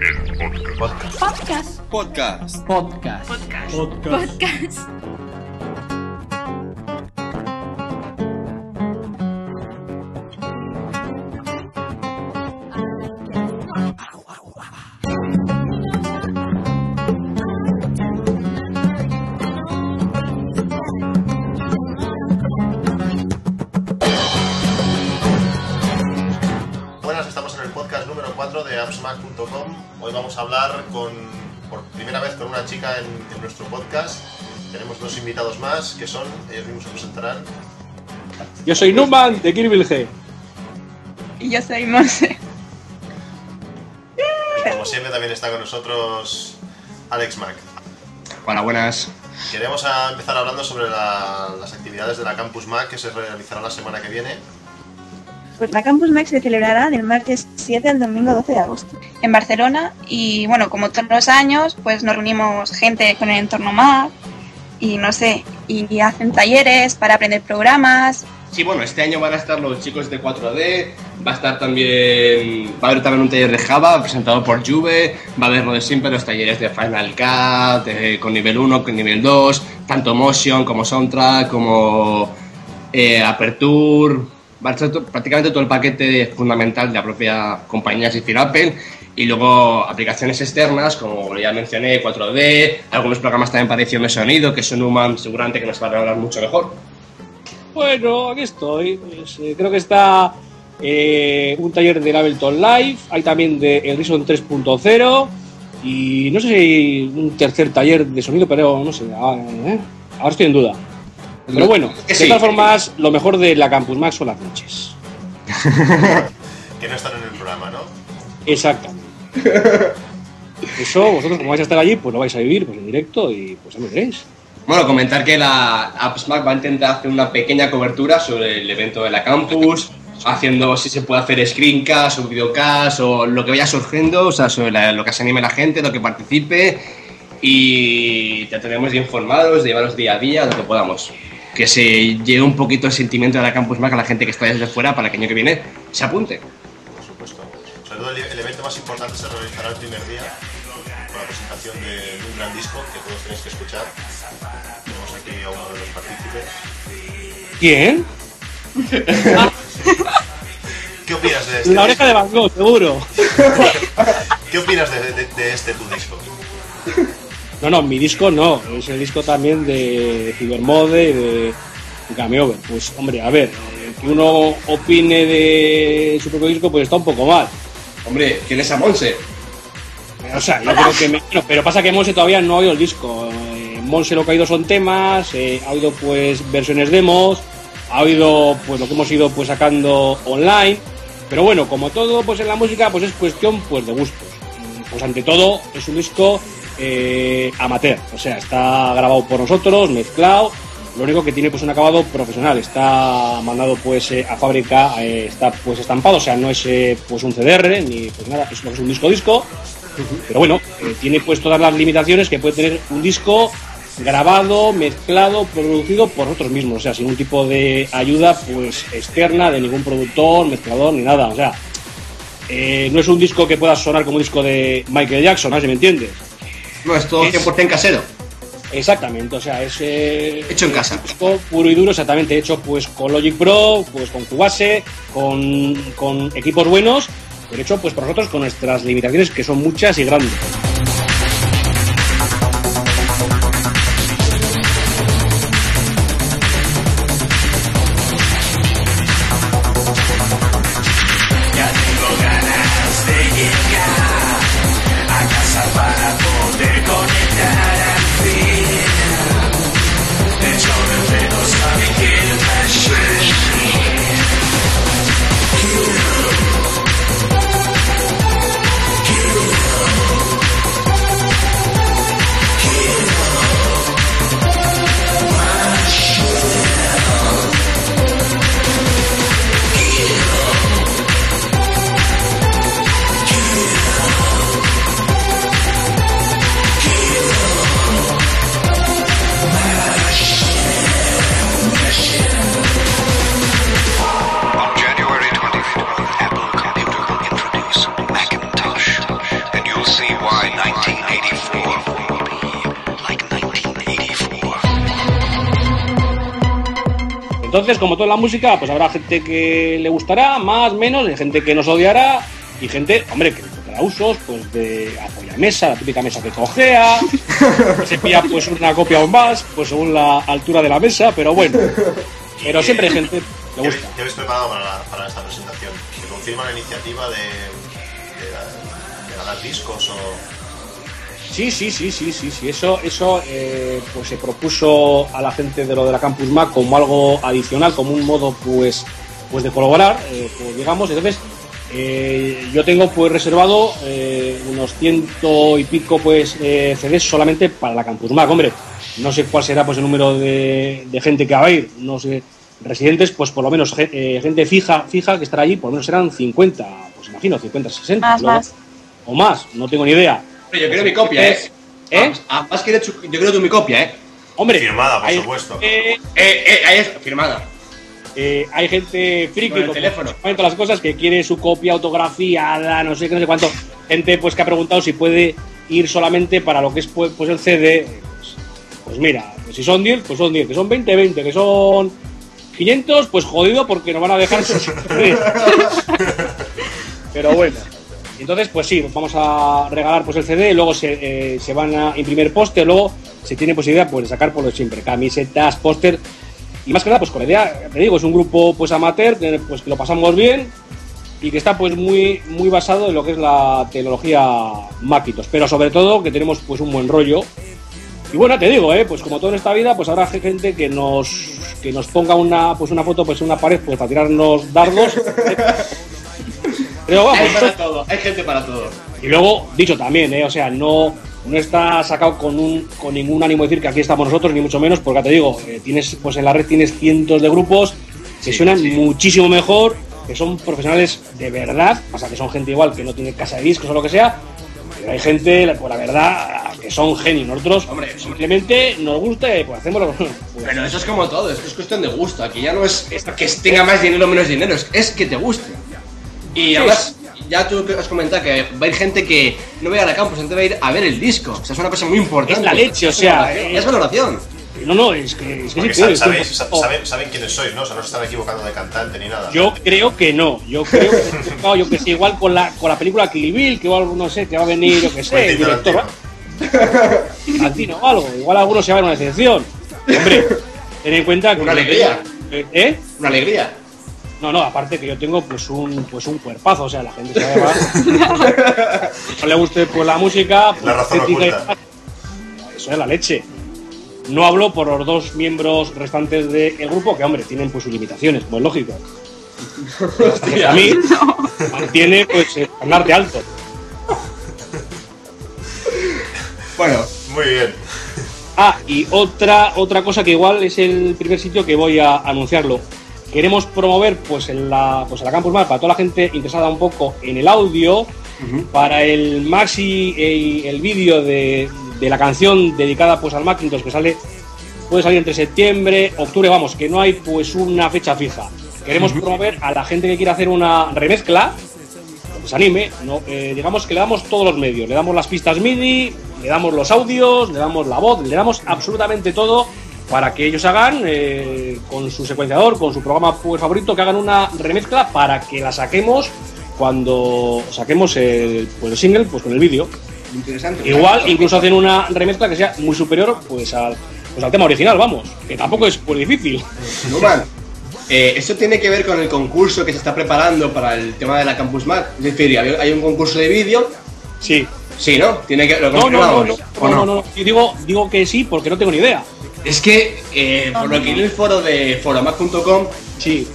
El podcast. Podcast. Podcast. Podcast. Podcast. Podcast. Buenas, que son, ellos mismos se presentarán. Yo soy Numan de Kirby G. Y yo soy Monse. Y como siempre también está con nosotros Alex Mac. Hola, buenas. Queremos a empezar hablando sobre la- las actividades de la Campus Mac que se realizará la semana que viene. Pues la Campus Mac se celebrará del martes 7 al domingo 12 de agosto. En Barcelona. Y bueno, como todos los años, pues nos reunimos gente con el entorno Mac. Y no sé, y hacen talleres para aprender programas. Sí, bueno, este año van a estar los chicos de 4D, va a estar también, va a haber también un taller de Java presentado por Juve, va a haber lo de siempre los talleres de Final Cut, con nivel 1, con nivel 2, tanto Motion como Soundtrack, como eh, Aperture, va a estar prácticamente todo el paquete fundamental de la propia compañía, es Apple, y luego aplicaciones externas, como ya mencioné, 4D, algunos programas también para edición de sonido, que son Human seguramente que nos va a hablar mucho mejor. Bueno, aquí estoy. Pues, eh, creo que está eh, un taller del Ableton Live. Hay también de el Reason 3.0. Y no sé si hay un tercer taller de sonido, pero no sé. ah, eh, Ahora estoy en duda. Pero bueno, Que de sí. todas formas, lo mejor de la Campus Max son las noches. Que no están en el programa, ¿no? Exactamente. Eso, vosotros como vais a estar allí, pues lo vais a vivir pues, en directo y pues ya me veréis. Bueno, comentar que la AppsMac va a intentar hacer una pequeña cobertura sobre el evento de la campus, haciendo si se puede hacer screencast o videocast o lo que vaya surgiendo, o sea, sobre la- lo que se anime la gente, lo que participe y te tenemos de informados, de llevaros día a día, lo que podamos. Que se lleve un poquito el sentimiento de la Campus Mac a la gente que está desde fuera para que el año que viene se apunte. Más importante se realizará el primer día con la presentación de un gran disco que todos tenéis que escuchar. Tenemos aquí a uno de los partícipes. ¿Quién? ¿Qué opinas de este La oreja de? Van Gogh, seguro. ¿Qué opinas de, de- de este tu disco? No, no, mi disco no, es el disco también de Cybermode y de Game Over. Pues hombre, a ver, eh, que uno opine de su propio disco pues está un poco mal. Hombre, ¿quién es a Monse? O sea, yo creo que pero pasa que Monse todavía no ha oído el disco. Eh, lo que ha oído son temas, eh, ha oído pues versiones demos, ha oído pues lo que hemos ido pues sacando online. Pero bueno, como todo pues en la música pues es cuestión pues de gustos. Mm, Pues ante todo es un disco eh, amateur, o sea, está grabado por nosotros, mezclado. Lo único que tiene pues un acabado profesional, está mandado pues eh, a fábrica, eh, está pues estampado, o sea, no es eh, pues un CDR ni pues nada, es, es un disco disco. Pero bueno, tiene pues todas las limitaciones que puede tener un disco grabado, mezclado, producido por nosotros mismos, o sea, sin un tipo de ayuda pues externa de ningún productor, mezclador ni nada, o sea, eh, no es un disco que pueda sonar como un disco de Michael Jackson, ¿no? Si me entiendes. No, es todo Es- 100% casero. Exactamente, o sea, es eh, Hecho en casa. puro y duro, exactamente, hecho pues con Logic Pro, pues con Cubase, con, con equipos buenos, pero hecho pues por nosotros con nuestras limitaciones que son muchas y grandes. Entonces, como toda la música, pues habrá gente que le gustará, más, menos, y gente que nos odiará, y gente, hombre, que encontrará usos, pues de apoyamesa, la típica mesa que cojea, se pilla pues una copia o más, pues según la altura de la mesa, pero bueno. Pero siempre hay gente que ¿Qué le gusta. qué habéis preparado para, la- para esta presentación? ¿Se confirma la iniciativa de, de, de ganar discos o...? Sí, sí, sí, sí, sí, sí. Eso, eso eh, pues se propuso a la gente de lo de la Campus Mac como algo adicional, como un modo pues, pues de colaborar, eh, pues digamos. Entonces, eh, yo tengo pues reservado eh, unos ciento y pico pues eh, CDs solamente para la Campus Mac. Hombre, no sé cuál será pues el número de, de gente que va a ir, no sé. Residentes, pues por lo menos ge- eh, gente fija, fija que estará allí, por lo menos serán 50, pues imagino, 50, 60. Más, luego- más. O más, no tengo ni idea. Yo quiero mi copia, ¿eh? ¿Eh? Ah, más que yo quiero tu mi copia, ¿eh? Hombre, Firmada, por hay, supuesto. eh, Eh, eh, ahí es firmada. eh, hay gente friki Con el teléfono. todas las cosas que quiere su copia autografiada, no sé qué, no sé cuánto. Gente pues que ha preguntado si puede ir solamente para lo que es pues, pues, el CD. Pues, pues mira, pues si son 10, pues son 10, que son 20, 20, que son 500, pues jodido porque nos van a dejar sus Pero bueno. Entonces, pues sí, vamos a regalar pues el CD, luego se, eh, se van a imprimir póster, luego se tiene posibilidad pues, de sacar por lo de siempre, camisetas, póster, y más que nada, pues con la idea, te digo, es un grupo pues amateur, pues que lo pasamos bien y que está pues muy, muy basado en lo que es la tecnología Macintosh, pero sobre todo que tenemos pues un buen rollo. Y bueno, te digo, eh, pues como todo en esta vida, pues habrá gente que nos que nos ponga una pues una foto pues en una pared pues para tirarnos dardos. Pero vamos, Hay para todo, hay gente para todo. y luego, dicho también, ¿eh? o sea, no, no está sacado con, un, con ningún ánimo de decir que aquí estamos nosotros, ni mucho menos, porque ya te digo, eh, tienes, pues en la red tienes cientos de grupos que suenan muchísimo mejor, que son profesionales de verdad, pasa que son gente igual que no tiene casa de discos o lo que sea, pero hay gente, por la verdad, que son genios. Nosotros Hombre, simplemente nos gusta y pues hacemos lo pues, Pero eso es como todo, esto es cuestión de gusto. Aquí ya no es que tenga más dinero o menos dinero, es, es que te guste. Y además, ya tú has comentado que va a ir gente que no va a ir a la campus, gente va a ir a ver el disco. O sea, es una cosa muy importante. Es la leche, o sea, Es valoración. No, no, es que, es que Porque sí, sa- es que- sabéis, sa- saben, saben quiénes sois, ¿no? O sea, no se están equivocando de cantante ni nada. Yo creo que no. Yo creo que, no, yo que sé, igual con la, con la película Kill Bill, que igual, no sé, que va a venir, yo que sé, el director o algo. Igual algunos se van a una excepción. Hombre, ten en cuenta que. Una alegría. ¿Eh? Una alegría. No, no, aparte que yo tengo pues un, pues un cuerpazo, o sea, la gente se va. no le guste pues la música, pues La razón estética y oculta. tal. Eso es la leche. No hablo por los dos miembros restantes del grupo, que hombre, tienen pues sus limitaciones, pues lógico. a mí mantiene pues el andarte alto. Bueno, Muy bien. Ah, y otra, otra cosa que igual es el primer sitio que voy a anunciarlo. Queremos promover pues en la, pues en la Campus Mar para toda la gente interesada un poco en el audio, para el maxi y el vídeo de, de la canción dedicada pues al Macintosh que sale puede salir entre septiembre, octubre, vamos, que no hay pues una fecha fija. Queremos promover a la gente que quiera hacer una remezcla, que se anime, no, eh, digamos que le damos todos los medios, le damos las pistas MIDI, le damos los audios, le damos la voz, le damos absolutamente todo para que ellos hagan eh, con su secuenciador, con su programa pues, favorito, que hagan una remezcla para que la saquemos cuando saquemos el, pues, el single pues con el vídeo. interesante. Igual incluso hacen una remezcla que sea muy superior pues al, pues al tema original, vamos, que tampoco es pues difícil. Numan, eh, esto tiene que ver con el concurso que se está preparando para el tema de la Campus Mac. Es decir, hay un concurso de vídeo. Sí. Sí, ¿no? Tiene que lo No, no, no, no, ¿o no, no, no. Yo digo, digo que sí porque no tengo ni idea. Es que, eh, por lo que en el foro de foromac.com, Sí.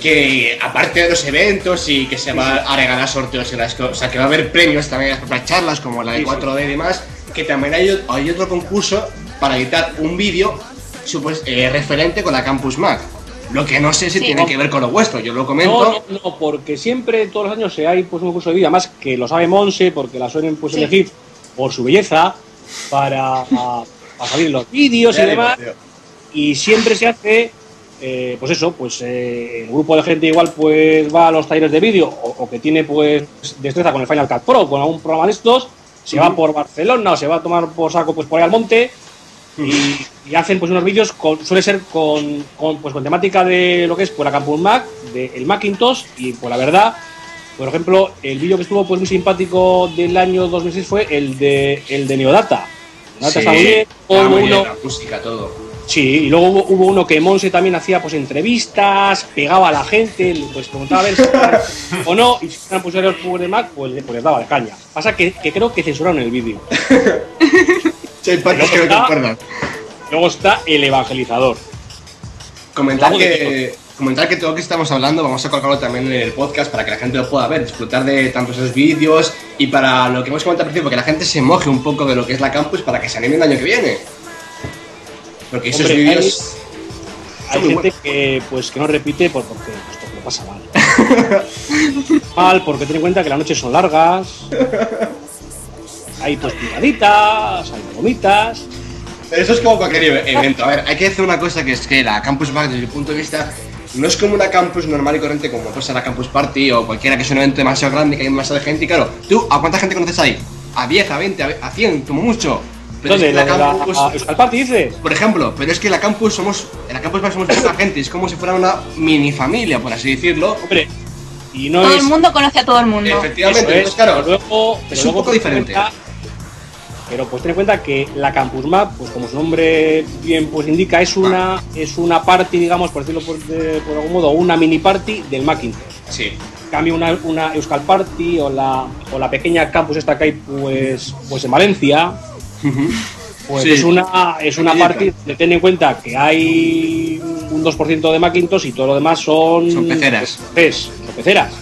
que aparte de los eventos y que se va a regalar sorteos en las co- o sea, que va a haber premios también en las propias charlas, como la de Sí, sí. 4D y demás, que también hay, hay otro concurso para editar un vídeo eh, referente con la Campus Mac. Lo que no sé si Sí. tiene que ver con lo vuestro, yo lo comento. No, no, no, porque siempre, todos los años, se hay pues, un curso de vida, más que lo sabe Monse, porque la suelen pues, Sí. elegir por su belleza, para, para salir los vídeos y demás. Y siempre se hace, eh, pues eso, pues eh, el grupo de gente igual pues va a los talleres de vídeo o, o que tiene pues destreza con el Final Cut Pro, con algún programa de estos, se va por Barcelona o se va a tomar por saco pues por ahí al monte y, y hacen pues unos vídeos con, suele ser con, con, pues con temática de lo que es pues la Campus Mac, de el Macintosh y pues la verdad, por ejemplo, el vídeo que estuvo pues muy simpático del año 2006 fue el de el de Neodata. Neodata Sí, uno- la todo. Y luego hubo, hubo uno que Monse también hacía pues entrevistas, pegaba a la gente, pues preguntaba a ver si o no, y si eran juegos de Mac, pues, le- pues les daba de caña. Pasa que, que creo que censuraron el vídeo. Sí, partes que. Luego está el evangelizador. Comentar que, comentar que todo lo que estamos hablando vamos a colocarlo también en el podcast para que la gente lo pueda ver, disfrutar de tantos esos vídeos y para lo que hemos comentado al principio, que la gente se moje un poco de lo que es la campus para que se anime el año que viene. Porque esos Hombre, vídeos... Hay gente que pues que no repite porque, pues, porque lo pasa mal. mal, porque ten en cuenta que las noches son largas. Hay pues picaditas, hay gomitas. Pero eso es como cualquier evento. A ver, hay que decir una cosa que es que la Campus Party, desde mi punto de vista, no es como una campus normal y corriente como puede ser la Campus Party o cualquiera que es un evento demasiado grande que hay demasiada gente. Y claro, ¿tú a cuánta gente conoces ahí? A 10, a 20, a ve- a 100, como mucho. Pero es ¿Dónde? que la ¿La, la, campus, la Euskal Party dices? por ejemplo, pero es que la campus somos, en la campus Party somos mucha gente, es como si fuera una mini familia, por así decirlo. Hombre, y no todo es. el mundo conoce a todo el mundo. Efectivamente, es, entonces claro, pero luego, pero es un luego poco en diferente. cuenta- pero pues ten en cuenta que la Campus Map, pues como su nombre bien pues indica, es una es una party, digamos, por decirlo por, de- por algún modo, una mini party del Macintosh. sí. En cambio una, una Euskal Party o la, o la pequeña campus esta que hay pues, pues en Valencia, pues Sí. es una es una party de ten en cuenta que hay un 2% de Macintosh y todo lo demás son Son peceras. pues, son peceras.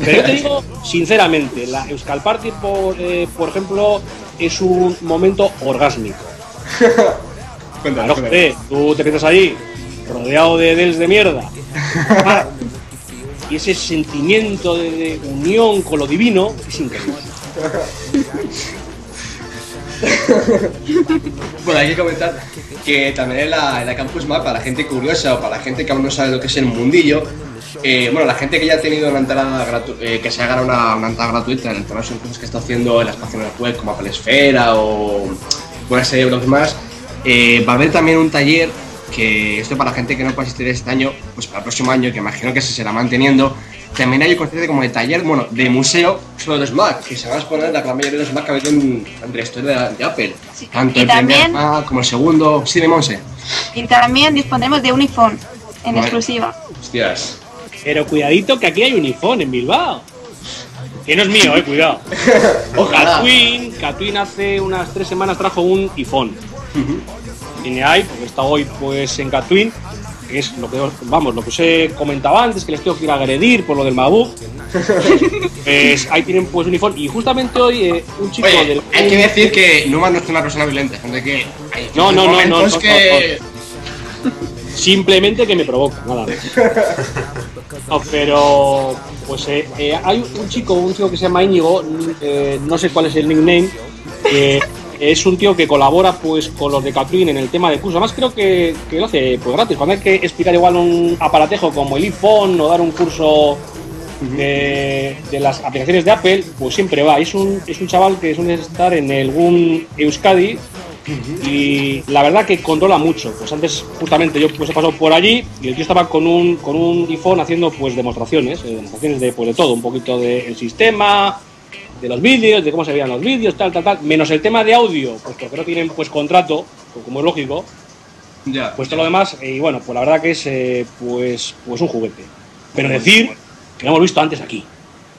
Pero yo te digo, sinceramente, la Euskal Party, por, eh, por ejemplo, es un momento orgásmico. Claro, joder, tú te piensas ahí, rodeado de dels de mierda. y ese sentimiento de, de unión con lo divino es increíble. Bueno, hay que comentar que también en la, en la Campus Map, para la gente curiosa o para la gente que aún no sabe lo que es el mundillo, eh, bueno, la gente que ya ha tenido una entrada eh, que se ha ganado una, una entrada gratuita en todas las cosas que está haciendo en las páginas web como Apple Esfera o una serie de blogs más, eh, va a haber también un taller que esto para la gente que no puede asistir este año, pues para el próximo año, que imagino que se será manteniendo, también hay un concepto como de taller, bueno, de museo sobre los Mac, que se van a exponer la gran mayoría de los Mac que ha habido en, en la historia de, de Apple. Sí. Tanto Y el primer Mac como el segundo. Sí, de Monse. Y también dispondremos de un iPhone en exclusiva. Hostias. Pero cuidadito que aquí hay un iPhone en Bilbao. Que no es mío, eh, cuidado. Catwin, Catwin hace unas tres semanas trajo un iPhone. Tiene ahí, porque está hoy pues en Catwin, que es lo que os- vamos, lo que os he comentado antes, que les tengo que ir a agredir por lo del MacBook. pues ahí tienen pues un iPhone. Y justamente hoy eh, un chico Oye, del hay que decir que Numa no es una persona violenta, gente que. hay No, no, no, no, momentos no, que. Simplemente que me provoca, nada más. No, pero pues eh, eh, hay un chico, un chico que se llama Íñigo, eh, no sé cuál es el nickname, que es un tío que colabora pues con los de Catwin en el tema de curso. Además creo que, que lo hace pues gratis. Cuando hay que explicar igual un aparatejo como el iPhone o dar un curso de, de las aplicaciones de Apple, pues siempre va. Es un, es un chaval que suele estar en el GUN Euskadi y la verdad que controla mucho. Pues antes justamente yo pues he pasado por allí y el tío estaba con un con un iPhone haciendo pues demostraciones, eh, demostraciones de pues de todo, un poquito del sistema, de los vídeos, de cómo se veían los vídeos, tal, tal, tal, menos el tema de audio, pues porque no tienen pues contrato, pues, como es lógico, Ya. pues todo lo demás, eh, y bueno, pues la verdad que es eh, pues pues un juguete. Pero decir que lo hemos visto antes aquí.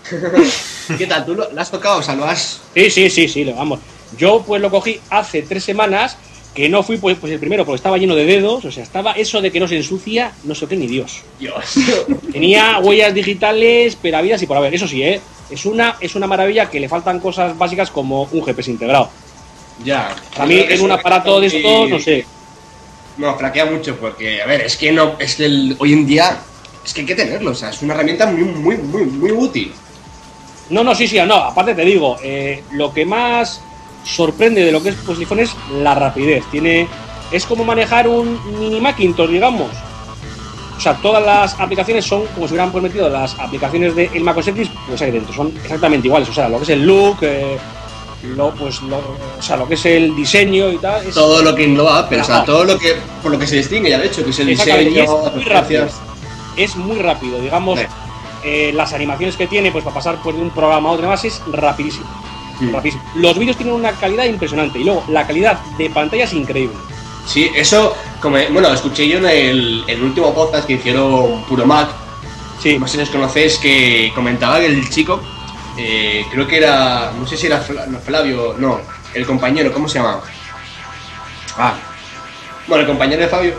¿Qué tal? ¿Tú lo, lo has tocado? O sea, lo has. Sí, sí, sí, sí, lo- vamos. Yo pues lo cogí hace tres semanas, que no fui pues, pues el primero porque estaba lleno de dedos, o sea, estaba eso de que no se ensucia, no sé qué ni Dios. Dios. Tenía huellas digitales, pero habidas y por haber. Eso sí, ¿eh? es una, es una maravilla que le faltan cosas básicas como un GPS integrado. ya. A mí en un aparato de estos, no sé. No, flaquea mucho porque, a ver, es que no. Es que el- hoy en día. Es que hay que tenerlo, o sea, es una herramienta muy, muy, muy, muy útil. No, no, sí, sí, no. Aparte te digo, eh, lo que más sorprende de lo que es pues, iPhone es la rapidez. Tiene, es como manejar un mini Macintosh, digamos. O sea, todas las aplicaciones son como si hubieran pues, metido las aplicaciones del Mac OS X, pues ahí dentro. Son exactamente iguales. O sea, lo que es el look, eh, lo, pues, lo, o sea, lo que es el diseño y tal. Es, Todo lo que engloba Apple, o sea, todo lo que, por lo que se distingue ya de hecho, que es el es diseño, las muy rápido. es muy rápido, digamos, Sí. eh, las animaciones que tiene, pues para pasar pues, de un programa a otro y demás es rapidísimo. Mm. Los vídeos tienen una calidad impresionante y luego la calidad de pantalla es increíble. Sí, eso, como, bueno, escuché yo en el, último podcast que hicieron Puro Mac, Sí, no sé si os conocéis, que comentaba que el chico, eh, creo que era, no sé si era Flavio, no, el compañero, ¿cómo se llama? Ah, bueno, el compañero de Fabio,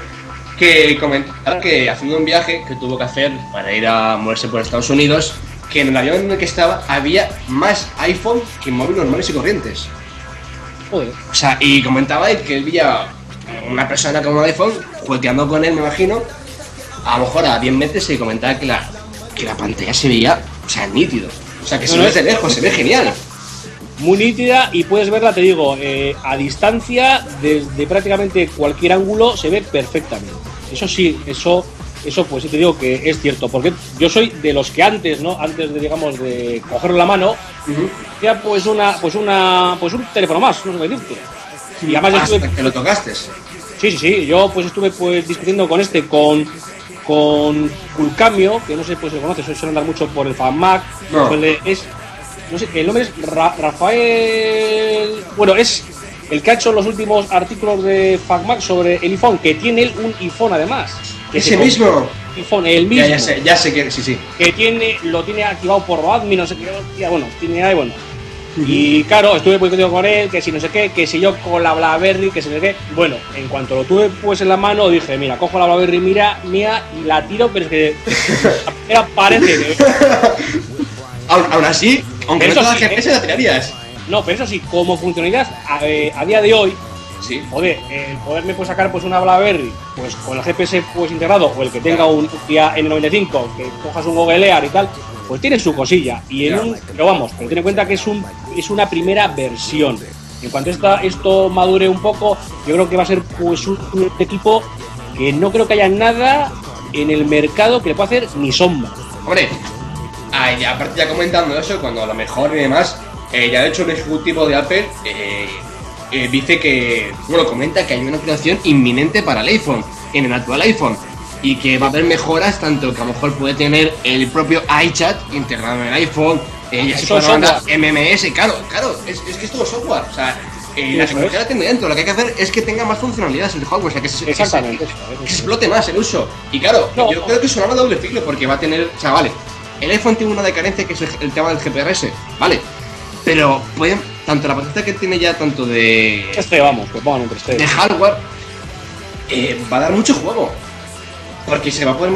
que comentaba que haciendo un viaje que tuvo que hacer para ir a moverse por Estados Unidos, que en el avión en el que estaba había más iPhone que móviles normales y corrientes. joder. O sea, y comentaba él que él veía una persona con un iPhone jugueteando con él, me imagino, a lo mejor a 10 metros y comentaba que la, que la pantalla se veía, o sea, nítido. O sea, que No, se no, ve desde lejos, se ve genial. Muy nítida y puedes verla, te digo, eh, a distancia, desde prácticamente cualquier ángulo, se ve perfectamente. Eso sí, eso, eso pues sí te digo que es cierto, porque yo soy de los que antes, ¿no? Antes de, digamos, de cogerlo en la mano, ya pues una, pues una, pues un teléfono más, no sé qué decirte. Y además Hasta estuve, que lo tocaste. sí, sí, sí, yo pues estuve pues discutiendo con este, con, con Culcamio, que no sé pues si lo conoces, suele andar mucho por el FanMac, No. es, no sé, el nombre es Ra- Rafael, bueno, es el que ha hecho los últimos artículos de FanMac sobre el iPhone, que tiene él un iPhone además. Que Ese mismo. iPhone, el mismo Ya, ya sé, ya sé que sí, sí. que tiene, lo tiene activado por admin, no sé qué, hostia, bueno, tiene ahí, bueno. Y claro, estuve discutiendo con él, que si no sé qué, que si yo con la BlackBerry, que si no sé qué. Bueno, en cuanto lo tuve pues en la mano, dije, mira, cojo la BlackBerry mira, mía y la tiro, pero es que era parece. Aún, así, aunque Eso no sí, GPS la tirarías. No, pero eso sí, como funcionalidad a, eh, a día de hoy, Sí. joder, el poderme pues sacar pues una BlackBerry, pues con el GPS pues integrado, o el que tenga un Nokia N95, que cojas un Google Ear y tal, pues tiene su cosilla. Y en un, pero vamos, pero ten en cuenta que es un es una primera versión. En cuanto esta, esto madure un poco, yo creo que va a ser pues un, un equipo que no creo que haya nada en el mercado que le pueda hacer ni sombra. Hombre, aparte ya comentando eso, cuando a lo mejor y demás, eh, ya de hecho el ejecutivo de Apple eh, eh, dice que, bueno, comenta que hay una creación inminente para el iPhone, en el actual iPhone, y que va a haber mejoras tanto que a lo mejor puede tener el propio iChat integrado en el iPhone, eh, ya se puede mandar. MMS, claro, claro, es, es que es todo software, o sea, eh, la tecnología la tiene dentro, lo que hay que hacer es que tenga más funcionalidades el hardware, o sea, que se, que se- que explote más el uso. Y claro, No. yo creo que es un arma doble filo porque va a tener. O sea, vale, el iPhone tiene una de carencia que es el, el tema del GPRS, ¿vale? Pero pueden. Tanto la potencia que tiene ya, tanto de. 3G, vamos, que pongan 3G. de hardware, eh, va a dar mucho juego. Porque se va a poder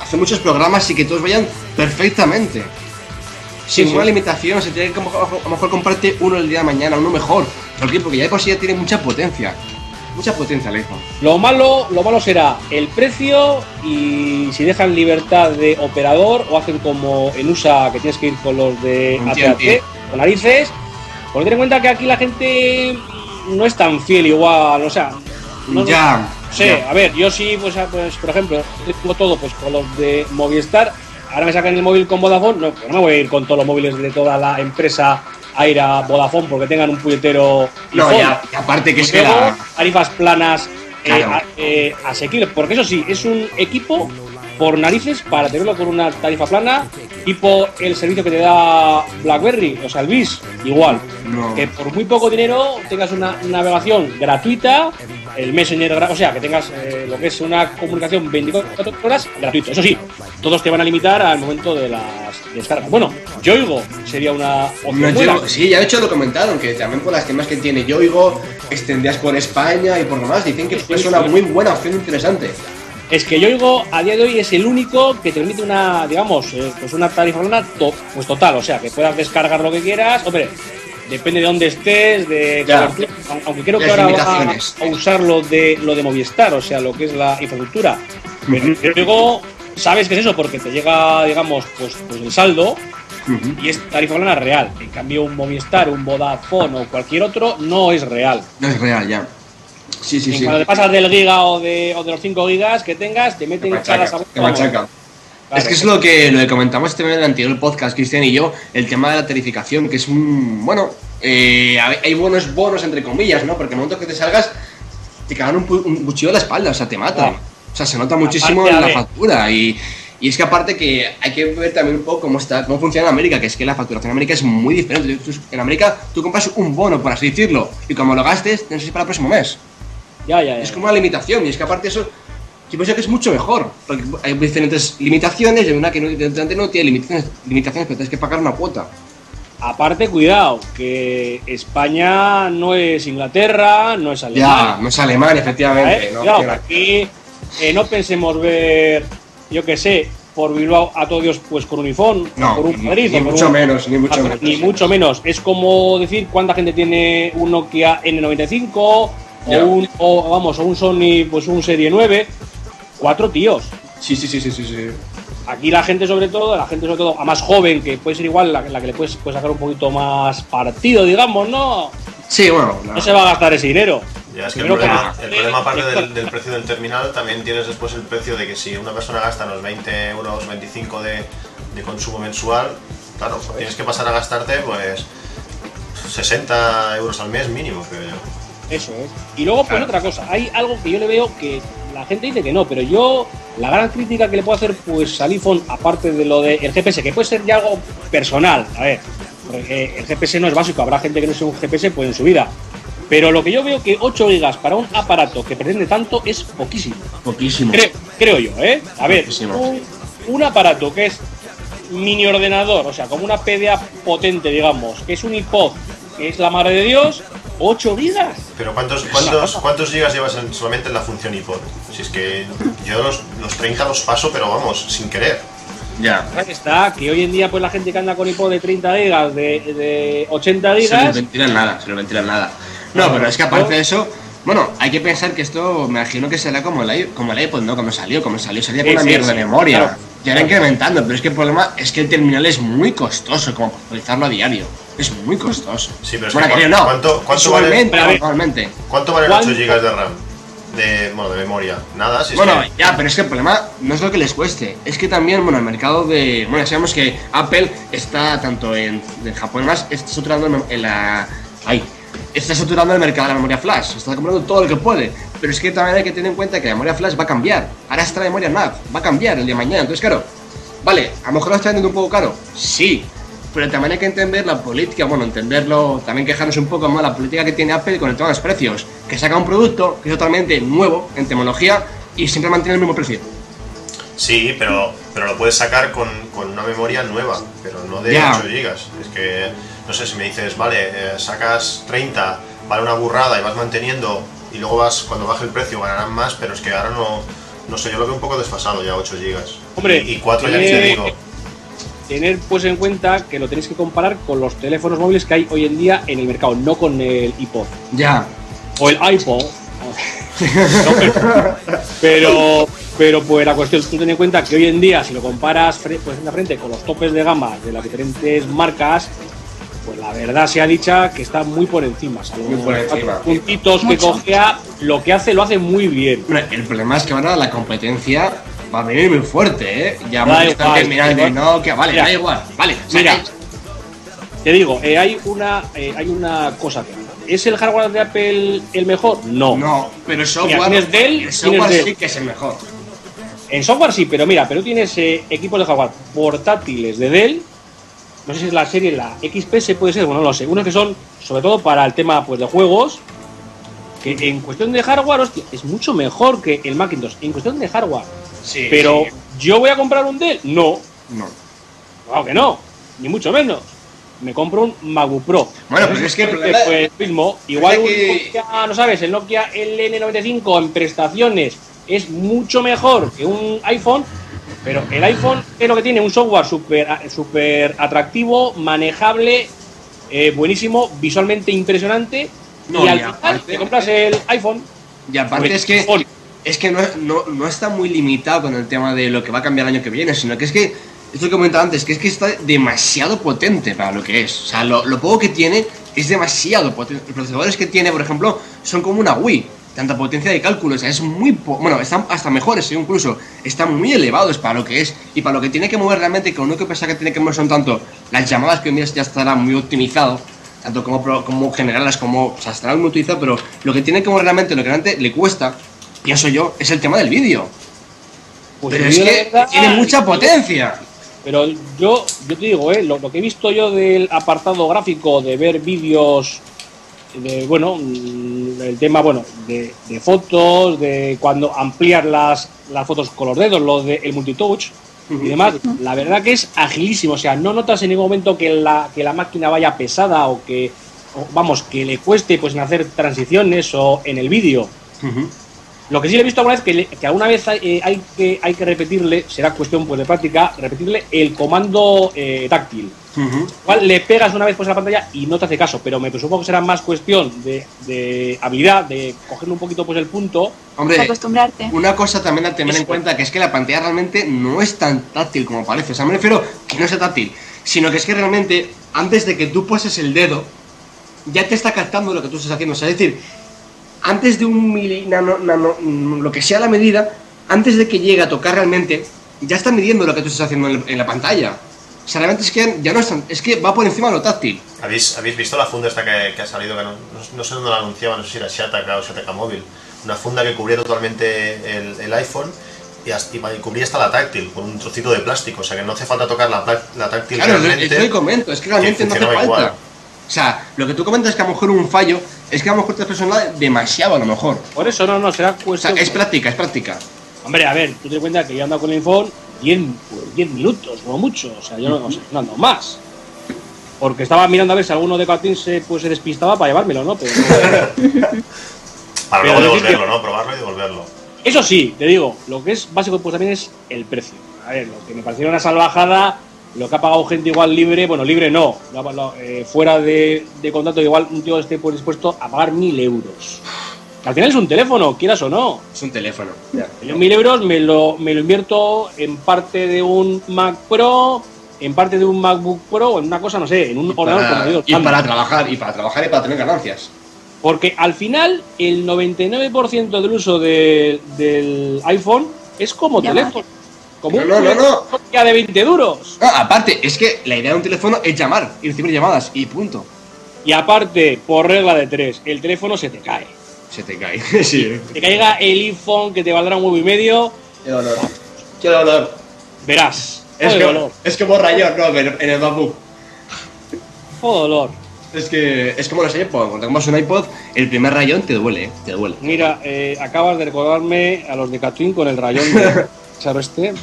hacer muchos programas y que todos vayan perfectamente. Sí, Sin sí. ninguna limitación, se tiene que a lo mejor- comprarte uno el día de mañana, uno mejor. ¿Por qué? Porque ya de por sí ya tiene mucha potencia. Mucha potencia el iPhone. Lo malo, lo malo será el precio y si dejan libertad de operador o hacen como en USA que tienes que ir con los de AT&T, con narices. Porque ten en cuenta que aquí la gente no es tan fiel igual, o sea, no, ya. Ya. a ver, yo sí, pues, a- pues, por ejemplo, tengo todo pues con los de Movistar. Ahora me sacan el móvil con Vodafone. No, pues no me voy a ir con todos los móviles de toda la empresa Aira Vodafone porque tengan un puñetero. No, ya, y aparte que la. tarifas planas eh, Claro. a- eh, asequibles. Porque eso sí, es un equipo por narices para tenerlo con una tarifa plana, tipo el servicio que te da BlackBerry, o sea, el BIS, igual. No. Que por muy poco dinero tengas una navegación gratuita, el Messenger, o sea, que tengas eh, lo que es una comunicación 24 horas gratuito. Eso sí, todos te van a limitar al momento de las descargas. Bueno, Yoigo sería una opción No, sí, ya de hecho lo comentaron, que también por las temas que tiene Yoigo, extendías por España y por demás, dicen que Sí, es sí, una sí. muy buena opción interesante. Es que Yoigo a día de hoy es el único que te permite una, digamos, eh, pues una tarifa plana to- pues total, o sea, que puedas descargar lo que quieras. Hombre, depende de dónde estés, de Ya. aunque creo que ahora va a usar lo de lo de Movistar, o sea, lo que es la infraestructura. Pero luego sabes que es eso porque te llega, digamos, pues, pues el saldo y es tarifa plana real. En cambio, un Movistar, un Vodafone o cualquier otro no es real. No es real ya. Sí, sí, Y sí. cuando te pasas del giga o de, o de los 5 gigas que tengas, te Te meten machaca, chalas a te machaca. Claro. Es que es lo que, lo que comentamos este en el anterior podcast, Cristian y yo, el tema de la tarificación, que es un, bueno, eh, hay buenos bonos, entre comillas, ¿no? Porque en el momento que te salgas, te cagan un, un cuchillo la espalda, o sea, te matan. Ah. O sea, se nota muchísimo Aparte, en la factura. Y, y es que aparte que hay que ver también un poco cómo está, cómo funciona en América, que es que la facturación en América es muy diferente. En América tú compras un bono, por así decirlo, y como lo gastes, tienes para el próximo mes. Ya, ya, ya. Es como una limitación, y es que aparte eso, yo pienso que es mucho mejor, porque hay diferentes limitaciones, y hay una que no, no tiene limitaciones, limitaciones, pero tienes que pagar una cuota. Aparte, cuidado, que España no es Inglaterra, no es Ya, Alemania. no es Alemania, efectivamente. ¿eh? ¿no? Tiene- aquí eh, no pensemos ver, yo qué sé, por Bilbao a todos Dios pues con un iPhone, No, por un ni- Madrid, ni por mucho un- menos, ni mucho Ah, menos. Ni mucho menos. Es como decir cuánta gente tiene un Nokia N95 Ya. O un, o, vamos, o un Sony, pues un Serie 9. Cuatro tíos. Sí, sí, sí, sí, sí, sí. Aquí la gente sobre todo, la gente sobre todo a más joven, que puede ser igual la, la que le puedes, puedes sacar un poquito más partido, digamos, ¿no? Sí, bueno, no. No se va a gastar ese dinero. Ya, es que el problema, que- el problema aparte del, del precio del terminal, también tienes después el precio de que si una persona gasta los 20 euros, 25 de, de consumo mensual, claro, tienes que pasar a gastarte pues 60 euros al mes mínimo, creo yo. Eso es. Y luego, pues Claro. otra cosa, hay algo que yo le veo que la gente dice que no, pero yo, la gran crítica que le puedo hacer pues al iPhone, aparte de lo del GPS, que puede ser ya algo personal, a ver, porque el GPS no es básico, habrá gente que no sea un GPS pues en su vida. Pero lo que yo veo que 8 gigas para un aparato que pretende tanto es poquísimo. Poquísimo. Creo, creo yo, ¿eh? A ver, un, un aparato que es mini ordenador, o sea, como una PDA potente, digamos, que es un iPod, que es la madre de Dios, 8 gigas. Pero ¿cuántos, cuántos, cuántos gigas llevas en- solamente en la función iPod? Si es que yo los, los 30 los paso, pero vamos, sin querer. Ya. Ahí está, que hoy en día pues la gente que anda con iPod de 30 gigas, de, de 80 Se les gigas, ventilan nada, se les ventilan nada. No, pero es que aparte de eso, bueno, hay que pensar que esto, me imagino que será como el, como el iPod, ¿no? Cuando salió, como salió, salía con Sí, una sí, mierda sí, de memoria. claro. Ya era incrementando, pero es que el problema es que el terminal es muy costoso, como para utilizarlo a diario. Es muy costoso. Sí, pero es bueno, que no. ¿cuánto- cuánto vale? Normalmente. ¿Cuánto valen ¿Cuánto? 8 gigas de RAM? De, bueno, de memoria. Nada, si es Bueno, que- ya, pero es que el problema no es lo que les cueste, es que también, bueno, el mercado de. Bueno, ya sabemos que Apple está tanto en, en Japón, más está saturando en, la. Ay, está saturando el mercado de la memoria flash, está comprando todo lo que puede, pero es que también hay que tener en cuenta que la memoria flash va a cambiar. Ahora está la memoria NAV, va a cambiar el día de mañana, entonces, claro, vale, a lo mejor lo está vendiendo un poco caro, sí, pero también hay que entender la política, bueno, entenderlo, también quejarnos un poco más la política que tiene Apple con el tema de los precios, que saca un producto que es totalmente nuevo en tecnología y siempre mantiene el mismo precio. Sí, pero, pero lo puedes sacar con, con una memoria nueva, pero no de Ya. 8 gigas. Es que, no sé, si me dices, vale, eh, sacas 30, vale una burrada y vas manteniendo y luego vas, cuando baje el precio ganarán más, pero es que ahora no, no sé, yo lo veo un poco desfasado ya 8 gigas. Hombre, y, y 4 ya ni te digo. Tener pues en cuenta que lo tenéis que comparar con los teléfonos móviles que hay hoy en día en el mercado, no con el iPod. Ya. o el iPod. No, pero, pero, pero, pues la cuestión, tú ten en cuenta que hoy en día, si lo comparas pues, frente a frente con los topes de gama de las diferentes marcas, pues la verdad sea dicha que está muy por encima. salvo Muy por encima. puntitos que Mucho. cogea, lo que hace lo hace muy bien. El problema es que ahora la competencia va a venir muy fuerte, ¿eh? Ya hemos visto igual. Nokia, vale, Mira. da igual, vale. Mira, te digo, eh, hay una eh, hay una cosa que ¿Es el hardware de Apple el mejor? No. No, pero el software, tienes Dell, el software tienes sí que es el mejor. En software sí, pero mira, pero tienes eh, equipos de hardware portátiles de Dell. No sé si es la serie, la XPS puede ser, bueno, no lo sé. Unos que son, sobre todo para el tema pues, de juegos, que en cuestión de hardware, hostia, es mucho mejor que el Macintosh. En cuestión de hardware. Sí. Pero, ¿yo voy a comprar un Dell? No, No. claro que no, ni mucho menos. Me compro un MacBook Pro. Bueno, pero es que el problema- pues mismo, igual un que- Nokia, no sabes, el Nokia LN95 en prestaciones es mucho mejor que un iPhone, pero el iPhone es lo que tiene un software súper super atractivo, manejable, eh, buenísimo, visualmente impresionante. No, y al final te compras el iPhone. Y aparte Pues, es que iPhone. Es que no, no, no está muy limitado con el tema de lo que va a cambiar el año que viene, sino que es que, esto que comentaba antes, que es que está demasiado potente para lo que es. O sea, lo, lo poco que tiene es demasiado potente. Los procesadores que tiene, por ejemplo, son como una Wii. Tanta potencia de cálculo, o sea, es muy... po- bueno, están hasta mejores, ¿eh? incluso. Están muy elevados para lo que es. Y para lo que tiene que mover realmente, que lo que pasa que tiene que mover son tanto las llamadas que día ya estará muy optimizado. tanto como, como generarlas, como, o sea, estará muy utilizado, pero lo que tiene como realmente, lo que realmente le cuesta, pienso yo, es el tema del vídeo. Pues pero es que verdad, tiene mucha potencia. Pero yo, yo te digo, ¿eh? lo, lo que he visto yo del apartado gráfico, de ver vídeos, de, bueno, mm, el tema, bueno, de, de fotos, de cuando ampliar las, las fotos con los dedos, lo del multitouch y demás, la verdad que es agilísimo. O sea, no notas en ningún momento que la, que la máquina vaya pesada o que, o, vamos, que le cueste pues en hacer transiciones o en el vídeo. Ujú. Lo que sí le he visto alguna vez que, le- que alguna vez hay, eh, hay que hay que repetirle, será cuestión pues de práctica, repetirle el comando eh, táctil. Cual le pegas una vez pues a la pantalla y no te hace caso, pero me presumo que será más cuestión de, de habilidad, de cogerle un poquito pues el punto. Hombre, acostumbrarte. una cosa también a tener en cuenta, que es que la pantalla realmente no es tan táctil como parece. O sea, me refiero que no sea táctil, sino que es que realmente, antes de que tú poses el dedo, ya te está captando lo que tú estás haciendo. O sea, es decir, antes de un mili, nano, nano, mm, lo que sea la medida, antes de que llegue a tocar realmente, ya está midiendo lo que tú estás haciendo en, en la pantalla. O sea, realmente es que ya no es tan- es que va por encima de lo táctil. ¿Habéis, ¿Habéis visto la funda esta que, que ha salido? Que no, no- sé dónde la anunciaban, no sé si era Shataka o Shataka Móvil. Una funda que cubría totalmente el, el iPhone y, hasta- y cubría hasta la táctil con un trocito de plástico. O sea que no hace falta tocar la, la táctil Claro, es, realmente. es lo que comento, es que realmente no hace falta. igual. O sea, lo que tú comentas es que a lo mejor un fallo es que a lo mejor te has personal demasiado a lo mejor. Por eso no, no, será O sea, cuestión. es práctica, es práctica. Hombre, a ver, tú te cuenta que yo ando con el iPhone 10, pues, 10 minutos, no mucho, o sea, yo no, sea, no ando más. Porque estaba mirando a ver si alguno de Catín se, pues, se despistaba para llevármelo, ¿no? Pero, Para luego que- devolverlo, ¿no? Probarlo y devolverlo. Eso sí, te digo, lo que es básico pues también es el precio. A ver, lo que me pareció una salvajada, lo que ha pagado gente igual libre, bueno, libre no, lo ha- lo- eh, fuera de, de contrato, igual un tío esté pues, dispuesto a pagar mil euros. Que al final es un teléfono, quieras o no. Es un teléfono. Yo mil euros me lo, me lo invierto en parte de un Mac Pro, en parte de un MacBook Pro, o en una cosa, no sé, en un ordenador Para, medido y para trabajar, y para trabajar y para tener ganancias. Porque al final, el 99% del uso de- del iPhone es como Llamar. teléfono. Como No, un no, no, no. De 20 duros. No, aparte, es que la idea de un teléfono es llamar y recibir llamadas y punto. Y aparte, por regla de tres, el teléfono se te cae. Se te cae. sí. Te caiga el iPhone que te valdrá un huevo y medio, Qué dolor. Qué dolor. verás. Es, que, dolor. es como rayón, no, en en el. Joder, dolor. Es que es como los iPod. Cuando tenemos un iPod, el primer rayón te duele, ¿eh? te duele. Mira, eh, acabas de recordarme a los de Catwin con el rayón de Charo este.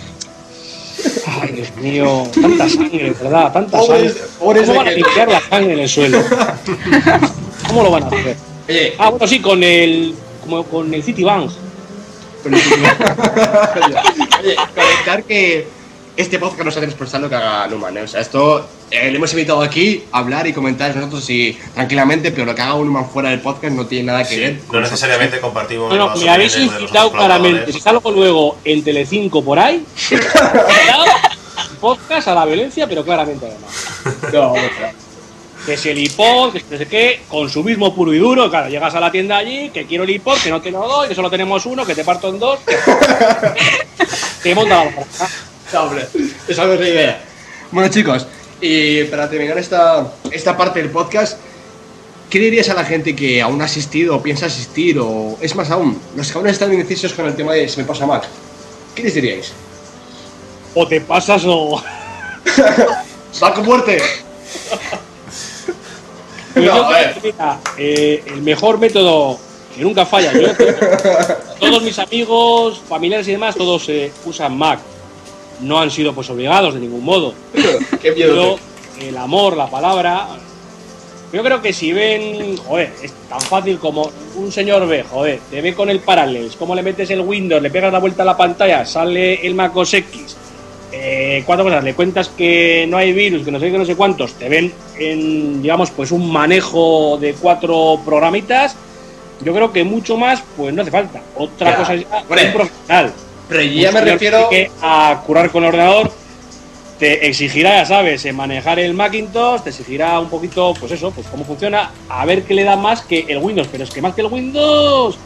Ay, Dios mío, tanta sangre, ¿verdad? Tanta sangre. ¿Cómo van a limpiar la sangre en el suelo? ¿Cómo lo van a hacer? Ah, bueno, sí, con el, como con el Citibank. Oye, comentar que este podcast no es responsable que haga Numan, ¿eh? O sea, esto eh, le hemos invitado aquí a hablar y comentar nosotros y tranquilamente, pero lo que haga un Numan fuera del podcast no tiene nada que Sí, ver. no necesariamente compartimos. No, no, las me habéis incitado claramente. Si salgo luego en Telecinco por ahí, podcast a la violencia, pero claramente además. No, bueno, Que si el iPod, que si no sé qué, consumismo puro y duro, claro, llegas a la tienda allí, que quiero el iPod, que no te lo doy, que solo tenemos uno, que te parto en dos, que te monta la barraca. No, hombre, esa no es la idea. Bueno, chicos, y para terminar esta, esta parte del podcast, ¿qué dirías a la gente que aún ha asistido o piensa asistir? O es más aún, los que aún están indecisos con el tema de se me pasa Mac? ¿Qué les diríais? O te pasas o... ¡Mac o muerte! No, que, mira, eh, el mejor método que nunca falla. Yo, todos mis amigos, familiares y demás, todos eh, usan Mac. No han sido pues obligados de ningún modo. ¡Qué miedo! Pero el amor, la palabra. Yo creo que si ven, joder, es tan fácil como un señor ve, joder, te ve con el Parallels, cómo le metes el Windows, le pegas la vuelta a la pantalla, sale el MacOS X, eh, cuatro cosas, le cuentas que no hay virus, que no sé qué, no sé cuántos, te ven en, digamos, pues un manejo de cuatro programitas, yo creo que mucho más, pues no hace falta. Otra Ya, cosa es hombre. un profesional. Pero yo ya me refiero... que a curar con el ordenador, te exigirá, ya sabes, en manejar el Macintosh, te exigirá un poquito, pues eso, pues cómo funciona, a ver qué le da más que el Windows. Pero es que más que el Windows,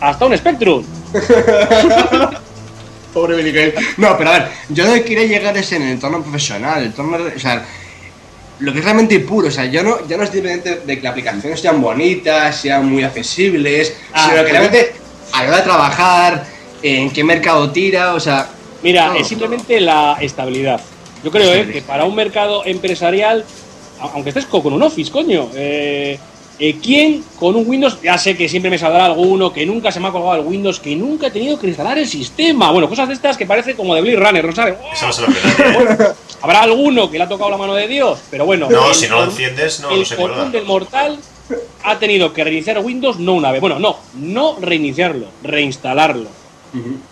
hasta un Spectrum. Pobre Miguel. No, pero a ver, yo no quería llegar es en el entorno profesional, el entorno, o sea, lo que es realmente puro. O sea, yo no, ya no estoy pendiente de que las aplicaciones sean bonitas, sean muy accesibles, Ah, sino que realmente a la hora de trabajar, en qué mercado tira, o sea. Mira, es simplemente la estabilidad. Yo creo eh, que para un mercado empresarial, aunque estés co- con un Office, coño, eh, eh, ¿quién con un Windows? Ya sé que siempre me saldrá alguno que nunca se me ha colgado el Windows, que nunca he tenido que instalar el sistema. Bueno, cosas de estas que parece como de Blade Runner, ¿no sabes? Eso no se lo cree Habrá alguno que le ha tocado la mano de Dios, pero bueno. No, el si no lo enciendes, no, el no se común del mortal ha tenido que reiniciar Windows no una vez. Bueno, no, no reiniciarlo, reinstalarlo.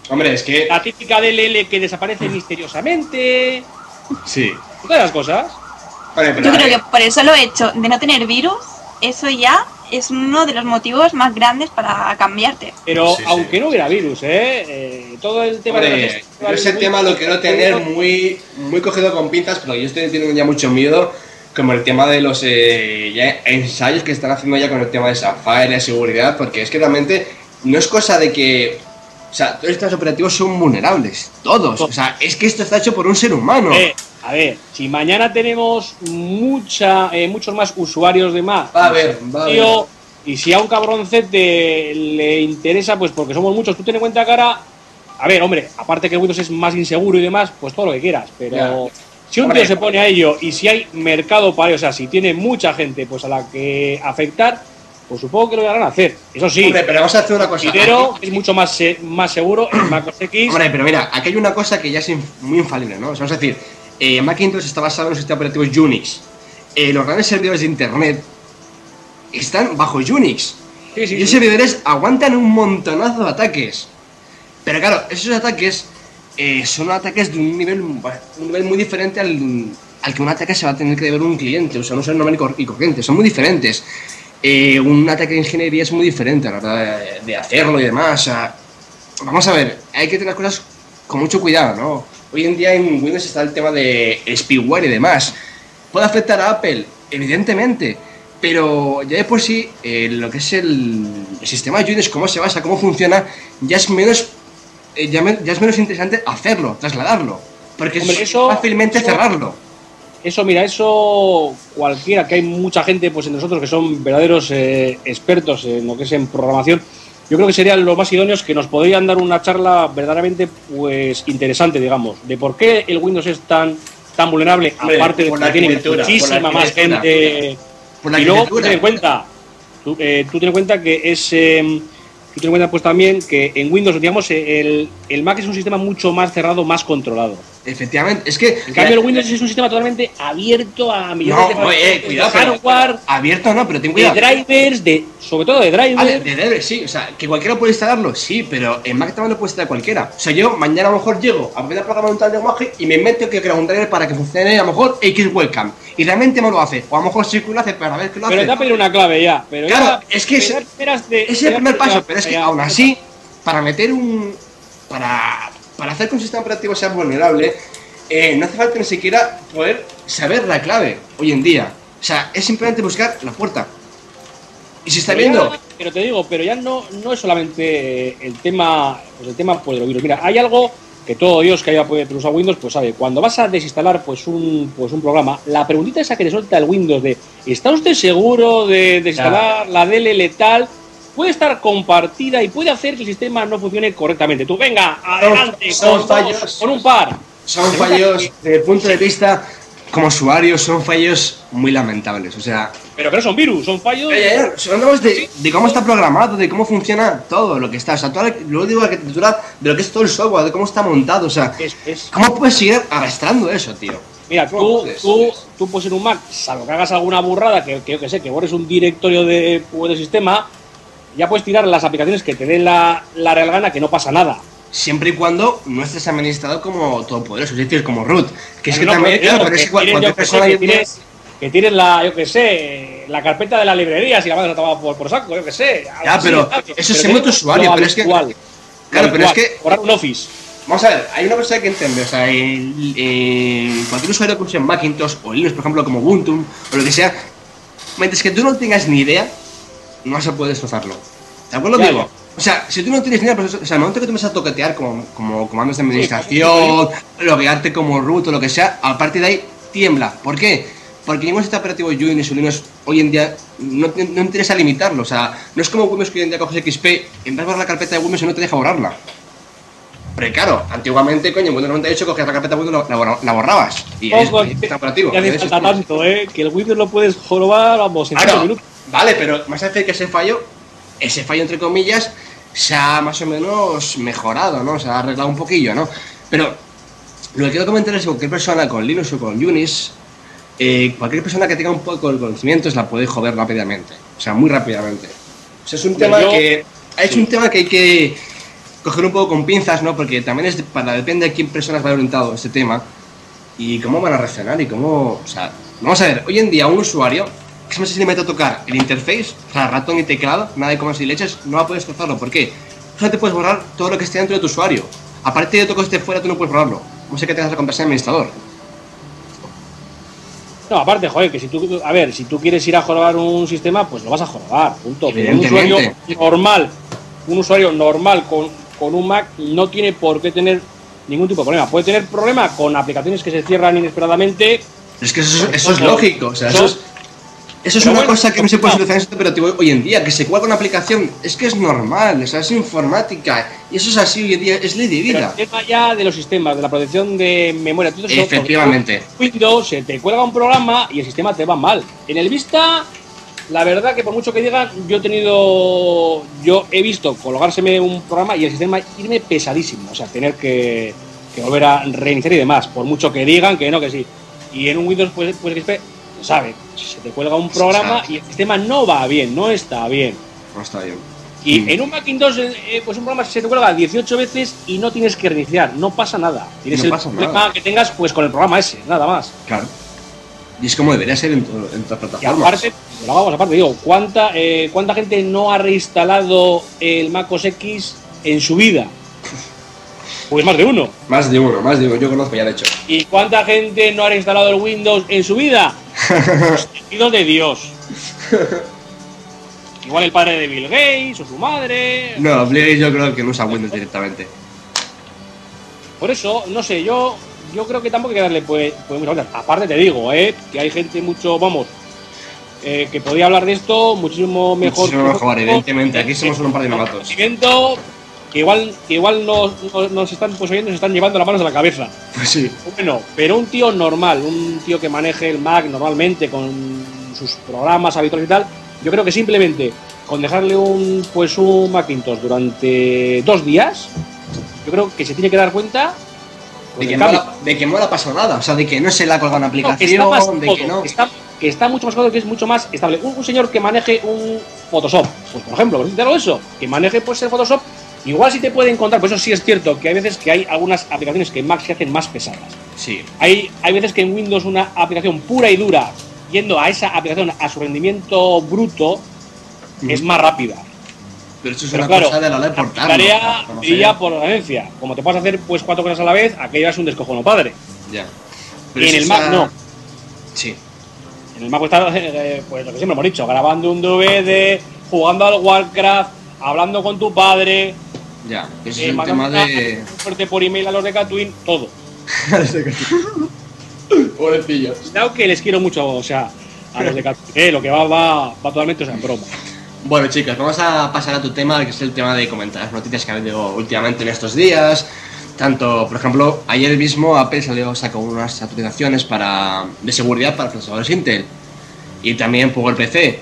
Hombre, es que. La típica DLL que desaparece misteriosamente. Sí. Todas las cosas. Vale, pero Yo creo que por eso lo he hecho, de no tener virus, eso ya es uno de los motivos más grandes para cambiarte. Pero Sí, sí. aunque no hubiera virus, ¿eh? Eh, todo el tema de Hombre, yo ese tema lo quiero tener muy, muy cogido con pinzas, pero yo estoy teniendo ya mucho miedo, como el tema de los eh, ya ensayos que están haciendo ya con el tema de Sapphire, de seguridad, porque es que realmente no es cosa de que. O sea, todos estos operativos son vulnerables, todos. O sea, es que esto está hecho por un ser humano. Eh, a ver, si mañana tenemos mucha, eh, muchos más usuarios de Mac, Va a ver, va a ver. y si a un cabroncete le interesa, pues porque somos muchos, tú ten en cuenta ahora, a ver, hombre, aparte que Windows es más inseguro y demás, pues todo lo que quieras, pero si un tío se pone a ello y si hay mercado para ello, o sea, si tiene mucha gente pues a la que afectar, pues supongo que lo van a hacer. Eso sí, Hombre, pero vamos a hacer una cosa. dinero es mucho más, más seguro en Mac OS X. Hombre, pero mira, aquí hay una cosa que ya es muy infalible, ¿no? O sea, es decir, eh, Macintosh está basado en los sistemas operativos Unix. Eh, los grandes servidores de Internet están bajo Unix. Sí, sí, y esos sí. servidores aguantan un montonazo de ataques. Pero claro, esos ataques eh, son ataques de un nivel, un nivel muy diferente al, al que un ataque se va a tener que deber un cliente. O sea, no son normal y cor- y corriente, son muy diferentes. Eh, un ataque de ingeniería es muy diferente a la hora de, de hacerlo y demás. O sea, vamos a ver, hay que tener las cosas con mucho cuidado, ¿no? Hoy en día en Windows está el tema de spyware y demás. ¿Puede afectar a Apple? Evidentemente. Pero ya de por sí, eh, lo que es el, el sistema de Unix, cómo se basa, cómo funciona, ya es menos, eh, ya, me- ya es menos interesante hacerlo, trasladarlo. Porque Hombre, es eso- fácilmente eso- cerrarlo. Eso, mira, eso cualquiera, que hay mucha gente pues en nosotros que son verdaderos eh, expertos en lo que es en programación, yo creo que serían los más idóneos que nos podrían dar una charla verdaderamente pues interesante, digamos, de por qué el Windows es tan tan vulnerable, Hombre, aparte de que tiene muchísima más gente. Por la y luego, tú ten en cuenta, tú, eh, tú ten en cuenta que es... eh, tú ten en cuenta pues también que en Windows, digamos, el, el Mac es un sistema mucho más cerrado, más controlado. Efectivamente, es que... En cambio, el Windows es un sistema totalmente abierto a millones No, de eh, cuidado, de pero- hardware, Abierto no, pero ten de cuidado. drivers, de, sobre todo de drivers. De drivers sí, o sea, que cualquiera puede instalarlo, sí, pero en Mac también lo puede instalar cualquiera. O sea, yo mañana a lo mejor llego a poner a programar un tal lenguaje y me invento que creo un driver para que funcione a lo mejor X webcam. Y realmente no lo hace. O a lo mejor sí que lo hace, pero a ver que lo pero hace. te va a pedir una clave ya. Pero Claro, ya- es que te de- es te el primer paso, pero es que ya- aún así, para meter un. Para, para hacer que un sistema operativo sea vulnerable, eh, no hace falta ni siquiera poder saber la clave hoy en día. O sea, es simplemente buscar la puerta. Y si está Pero ya- viendo. pero te digo, pero ya no, no es solamente el tema, pues el tema pues, de los virus. Mira, hay algo que todo Dios que haya podido usar Windows, pues sabe, cuando vas a desinstalar pues un, pues un programa, la preguntita esa que te suelta el Windows de ¿está usted seguro de desinstalar la DLL tal? Puede estar compartida y puede hacer que el sistema no funcione correctamente. Tú, venga, adelante, son con, fallos. dos, con un par. Son fallos, desde el punto de vista como usuario, son fallos muy lamentables. O sea, Pero que no son virus, son fallos. ya, ya, ya, hablamos de, de cómo está programado, de cómo funciona todo lo que está. O sea, toda la- luego digo la arquitectura de lo que es todo el software, de cómo está montado. O sea, Es- es- ¿cómo puedes seguir arrastrando eso, tío? Mira, ¿Cómo tú, puedes? tú, tú puedes en un Mac, salvo que hagas alguna burrada, que, que yo que sé, que borres un directorio de, pues, de sistema, ya puedes tirar las aplicaciones que te den la, la real gana, que no pasa nada. Siempre y cuando no estés administrado como todopoderoso, es decir, como root. Que es que No, no, también, claro, pero es que cualquier persona tires, tires la, yo que sé, la carpeta de la librería, si la vas a tomar por, por saco, yo que sé. Ya, pero eso es digo tu usuario, pero es que- habitual, Claro, pero es que- borrar un Office. Vamos a ver, hay una cosa que entender, o sea, el- el- cualquier usuario que use Macintosh o Linux, por ejemplo, como Ubuntu o lo que sea, mientras que tú no tengas ni idea, no se puede destrozarlo. ¿De acuerdo, Ya, digo? ya. O sea, si tú no tienes ni idea, pues, o sea, al momento que tú vas a toquetear como, como comandos de administración, loguearte como root o lo que sea, a partir de ahí tiembla. ¿Por qué? Porque ningún sistema operativo Unix o Linux hoy en día no, no interesa limitarlo. O sea, no es como Windows que hoy en día coges XP, en vez de borrar la carpeta de Windows y no te deja borrarla. Pero claro, antiguamente, coño, en Windows 98 cogías la carpeta de Windows la, borra- la borrabas. Y es sistema operativo. Ya hace Entonces, falta tanto, ¿eh? Que el Windows lo puedes jorobar, vamos, en Claro, 5 minutos. Vale, pero más hace que ese fallo, ese fallo entre comillas, se ha más o menos mejorado, ¿no? Se ha arreglado un poquillo, ¿no? Pero lo que quiero comentar es que cualquier persona con Linux o con Unix, eh, cualquier persona que tenga un poco de conocimientos la puede joder rápidamente, o sea, muy rápidamente. O sea, es un tema yo- que es sí. un tema que hay que coger un poco con pinzas, ¿no? Porque también es para depende de quién personas va orientado este tema y cómo van a reaccionar y cómo, o sea, vamos a ver, hoy en día un usuario que se si le mete a tocar el interface, o sea, ratón y teclado, nada de comas y leches, no va a poder destrozarlo. ¿Por qué? Solamente puedes borrar todo lo que esté dentro de tu usuario. A partir de todo que esté fuera, tú no puedes borrarlo. No sé que tengas la contraseña administrador. No, aparte, joder, que si tú, a ver, si tú quieres ir a jorobar un sistema, pues lo vas a jorobar, punto. Un usuario normal, un usuario normal con, con un Mac no tiene por qué tener ningún tipo de problema. Puede tener problema con aplicaciones que se cierran inesperadamente. Es que eso, es- eso es lógico, o sea, eso es, eso es Pero una bueno, cosa que no se puede solucionar en este operativo hoy en día, que se cuelga una aplicación, es que es normal, o sea, es informática, y eso es así hoy en día, es ley de Pero vida. el tema ya de los sistemas, de la protección de memoria, todo eso, Efectivamente. Windows se te cuelga un programa y el sistema te va mal. En el Vista, la verdad que por mucho que digan, yo he tenido, yo he visto colgárseme un programa y el sistema irme pesadísimo, o sea, tener que, que volver a reiniciar y demás, por mucho que digan que no, que sí. Y en un Windows, pues, pues Se sabe, si se te cuelga un programa y el sistema no va bien, no está bien. No está bien. Y Mm. en un Macintosh, eh, pues un programa se te cuelga 18 veces y no tienes que reiniciar, no pasa nada. Tienes No el problema nada. que tengas pues con el programa ese, nada más. Claro. Y es como debería ser en, en todas Y plataformas. aparte, lo hagamos aparte, digo, ¿cuánta, eh, ¿cuánta gente no ha reinstalado el Mac OS X en su vida? Pues más de uno. Más de uno, más de uno, yo conozco ya de hecho. ¿Y cuánta gente no ha reinstalado el Windows en su vida? Hijos de Dios. Igual el padre de Bill Gates o su madre. No, Blade yo creo que no usa Windows directamente. Por eso, no sé, yo yo creo que tampoco hay que darle pues, pues muchas vueltas. Aparte te digo, ¿eh? que hay gente mucho, vamos, eh, que podría hablar de esto muchísimo mejor. Muchísimo evidentemente. Aquí somos un par de novatos. Que igual, que igual nos, nos, están pues, oyendo, nos están llevando las manos a la cabeza. Pues sí. Bueno, pero un tío normal, un tío que maneje el Mac normalmente con sus programas habituales y tal, yo creo que simplemente con dejarle un pues un Macintosh durante dos días, yo creo que se tiene que dar cuenta De que, no la- de que no le ha pasado nada. O sea, de que no se le ha colgado una No, que aplicación, está de cómodo, que no. que está, que está mucho más cómodo, que es mucho más estable. Un, un señor que maneje un Photoshop, pues por ejemplo, de eso, que maneje pues el Photoshop, igual sí te puede encontrar, por eso sí es cierto que hay veces que hay algunas aplicaciones que en Mac se hacen más pesadas. Sí. Hay, hay veces que en Windows una aplicación pura y dura, yendo a esa aplicación a su rendimiento bruto, es más rápida. Pero eso es Pero una claro, cosa de la hora de portarlo. tarea sé. iría por ganancia. Como te puedes hacer pues cuatro cosas a la vez, aquello es un descojono padre. Ya. Y en el Mac está- no. Sí. En el Mac está, eh, pues lo que siempre hemos dicho, grabando un DVD, jugando al Warcraft, hablando con tu padre, Ya. Ese eh, es el mandando tema de. un fuerte por email a los de Catwin, todo. Pobrecillos. Cuidado que les quiero mucho, o sea, a los de Catwin. Eh, lo que va, va, va totalmente o sea, en broma. Bueno, chicos, vamos a pasar a tu tema, que es el tema de comentar las noticias que ha habido últimamente en estos días. Tanto, por ejemplo, ayer mismo Apple salió, sacó unas actualizaciones para, de seguridad para procesadores Intel. Y también por el PC,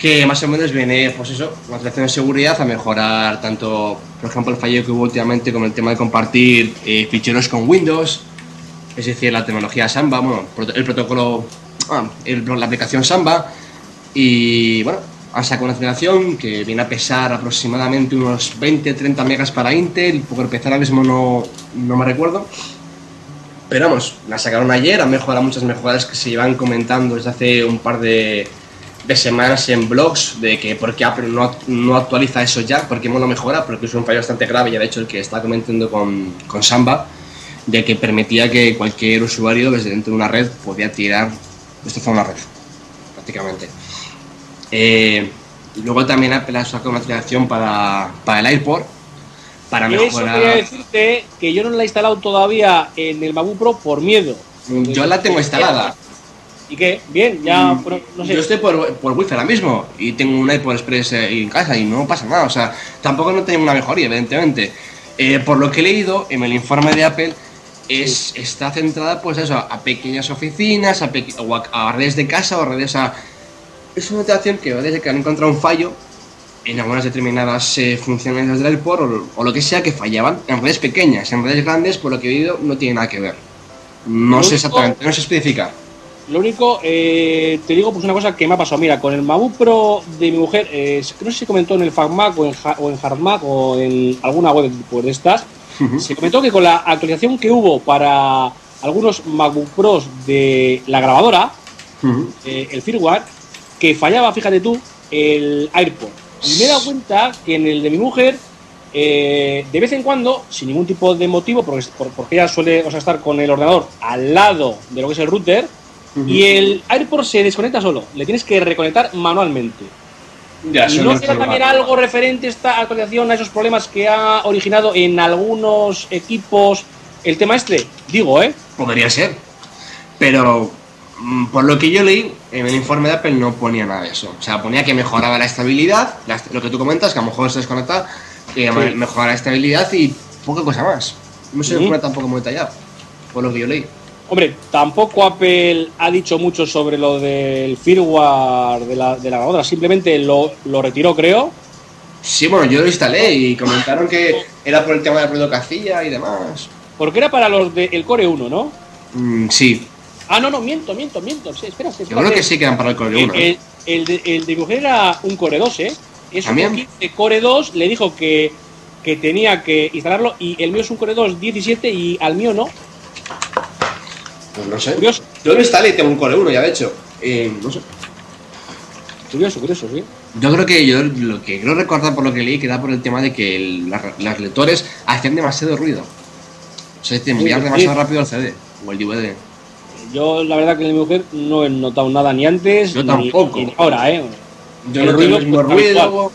que más o menos viene, pues eso, una actualización de seguridad a mejorar tanto, por ejemplo, el fallo que hubo últimamente con el tema de compartir eh, ficheros con Windows, es decir, la tecnología Samba, bueno, el protocolo, ah, la aplicación Samba, y bueno, han sacado una aceleración que viene a pesar aproximadamente unos 20-30 megas para Intel, por empezar ahora mismo no, no me recuerdo. Pero vamos, la sacaron ayer, han mejorado muchas mejoras que se llevan comentando desde hace un par de, de semanas en blogs de que por qué Apple no, no actualiza eso ya, por qué no lo mejora, porque es un fallo bastante grave, ya de hecho el que estaba comentando con, con Samba, de que permitía que cualquier usuario desde dentro de una red podía tirar, destrozar una red, prácticamente. Eh, y luego también Apple ha sacado una actualización para, para el AirPort, para Eso mejorar... quería decirte que yo no la he instalado todavía en el MacBook Pro por miedo. Yo la tengo instalada. ¿Y qué? Bien, ya, Mm, bueno, no sé. Yo estoy por, por Wi-Fi ahora mismo y tengo un iPod Express eh, en casa y no pasa nada. O sea, tampoco no tengo una mejoría, evidentemente. Eh, por lo que he leído en el informe de Apple, es, está centrada pues eso, a pequeñas oficinas, a, peque- o a, a redes de casa o redes a... Es una notación que desde que han encontrado un fallo en algunas determinadas eh, funciones del AirPort o, o lo que sea que fallaban en redes pequeñas, en redes grandes, por lo que he oído, no tiene nada que ver. No sé exactamente, no sé especificar. Lo único, eh, te digo pues una cosa que me ha pasado. Mira, con el MacBook Pro de mi mujer, eh, no sé si comentó en el FacMac o en, o en HardMac o en alguna web pues, de estas, se comentó que con la actualización que hubo para algunos MacBook Pros de la grabadora, eh, el firmware, que fallaba, fíjate tú, el AirPod. Y me he dado cuenta que en el de mi mujer, eh, de vez en cuando, sin ningún tipo de motivo, porque, por- porque ella suele o sea, estar con el ordenador al lado de lo que es el router, y el AirPod se desconecta solo. Le tienes que reconectar manualmente. Ya, ¿Y eso no será también algo referente esta actualización a esos problemas que ha originado en algunos equipos el tema este? Digo, ¿eh? Podría ser. Pero mm, por lo que yo leí, en el informe de Apple no ponía nada de eso. O sea, ponía que mejoraba la estabilidad, lo que tú comentas, que a lo mejor se desconecta, que mejora la estabilidad y poca cosa más. No se Ujú. pone tampoco muy detallado, por lo que yo leí. Hombre, tampoco Apple ha dicho mucho sobre lo del firmware de la, de la grabadora, simplemente lo, lo retiró, creo. Sí, bueno, yo lo instalé y comentaron que era por el tema del ruido que hacía y demás. Porque era para los del Core 1, ¿no? Mm, sí, Ah, no, no, miento, miento, miento. Sí, espera, espera. yo creo que sí quedan para el Core El, 1. el- el de, el de mi mujer era un Core 2, ¿eh? Es un de Core 2, le dijo que, que tenía que instalarlo y el mío es un Core 2 17 y al mío no. Pues no sé. Curioso, Yo lo instalé y tengo un Core 1 ya, de hecho. Eh, no sé. curioso, curioso, sí. Yo creo que yo lo que creo recordar por lo que leí que era por el tema de que el- las, las lectores hacían demasiado ruido. O sea, te enviar Sí, demasiado sí. rápido el CD o el DVD. Yo, la verdad, que en mi mujer no he notado nada ni antes Yo ni- tampoco. ni ahora, ¿eh? Yo El noto ruido, mismo pues, ruido.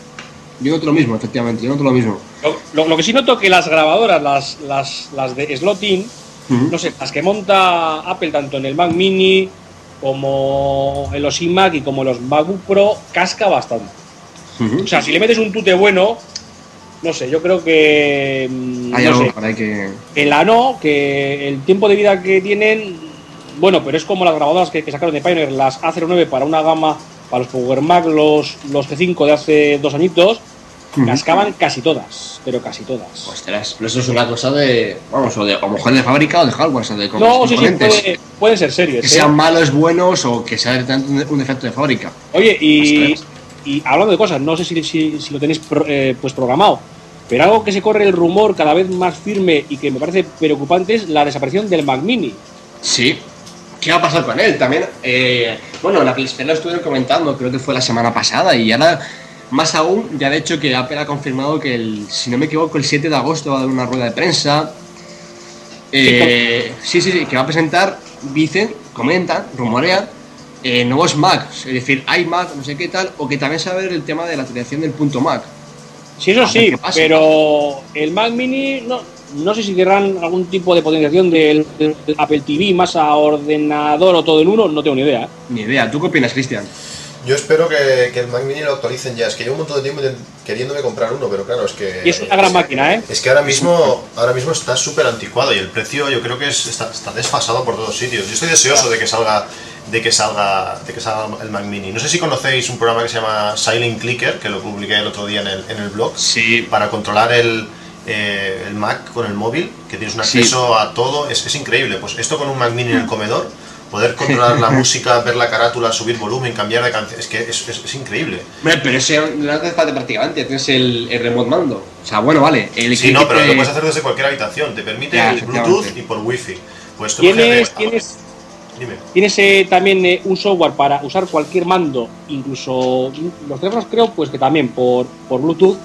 Yo noto lo mismo, efectivamente, yo noto lo mismo. Lo, lo- lo que sí noto que las grabadoras, las, las, las de Slotin, no sé, las que monta Apple tanto en el Mac Mini como en los iMac y como en los MacBook Pro, casca bastante. O sea, si le metes un tute bueno, no sé, yo creo que. mm, Hay no algo sé, que. en la no, que el tiempo de vida que tienen, bueno, pero es como las grabadoras que, que sacaron de Pioneer, las A09 para una gama, para los Power Mac, los, los G5 de hace dos añitos. Cascaban casi todas, pero casi todas. Ostras, pero eso es una cosa de. Vamos, o de mejor de fábrica o de hardware, o sea, de No, sí, sí, puede- pueden ser series. Que ¿eh? sean malos, buenos o que sea un defecto de fábrica. Oye, y, y hablando de cosas, no sé si, si- si lo tenéis pro- eh, pues programado, pero algo que se corre el rumor cada vez más firme y que me parece preocupante es la desaparición del Mac Mini. Sí. ¿Qué va a pasar con él? También, eh, bueno, la PlayStation lo estuvieron comentando, creo que fue la semana pasada, y ahora, más aún, ya de hecho que Apple ha confirmado que, el, si no me equivoco, el 7 de agosto va a dar una rueda de prensa. Eh, sí, sí, sí, que va a presentar, dicen, comentan, rumorean, eh, nuevos Macs, es decir, iMac, no sé qué tal, o que también se va a ver el tema de la actualización del punto Mac. Sí, eso sí, pero el Mac Mini no, no sé si querrán algún tipo de potenciación del, del Apple TV más a ordenador o todo en uno, no tengo ni idea. ¿eh? Ni idea, ¿tú qué opinas, Cristian? Yo espero que, que el Mac Mini lo actualicen ya. Es que llevo un montón de tiempo queriéndome comprar uno, pero claro, es que. Y es una gran máquina, ¿eh? Es que ahora mismo, ahora mismo está súper anticuado y el precio yo creo que es, está, está desfasado por todos sitios. Yo estoy deseoso de que salga de que salga de que salga el Mac Mini. No sé si conocéis un programa que se llama Silent Clicker, que lo publiqué el otro día en el, en el blog, Sí, para controlar el, eh, el Mac con el móvil, que tienes un Sí. acceso a todo. Es, es increíble. Pues esto con un Mac Mini en el comedor, poder controlar la música, ver la carátula, subir volumen, cambiar de canción, es que es, es- es increíble. Hombre, pero ese no hace falta prácticamente, tienes el, el remote mando. O sea, bueno, vale. El Sí, no, pero te- lo puedes hacer desde cualquier habitación. Te permite Ya, el efectivamente. Bluetooth y por Wi-Fi. Pues tú Tienes, tienes, Dime. tienes eh, también eh, un software para usar cualquier mando, incluso los teléfonos creo pues que también por, por Bluetooth,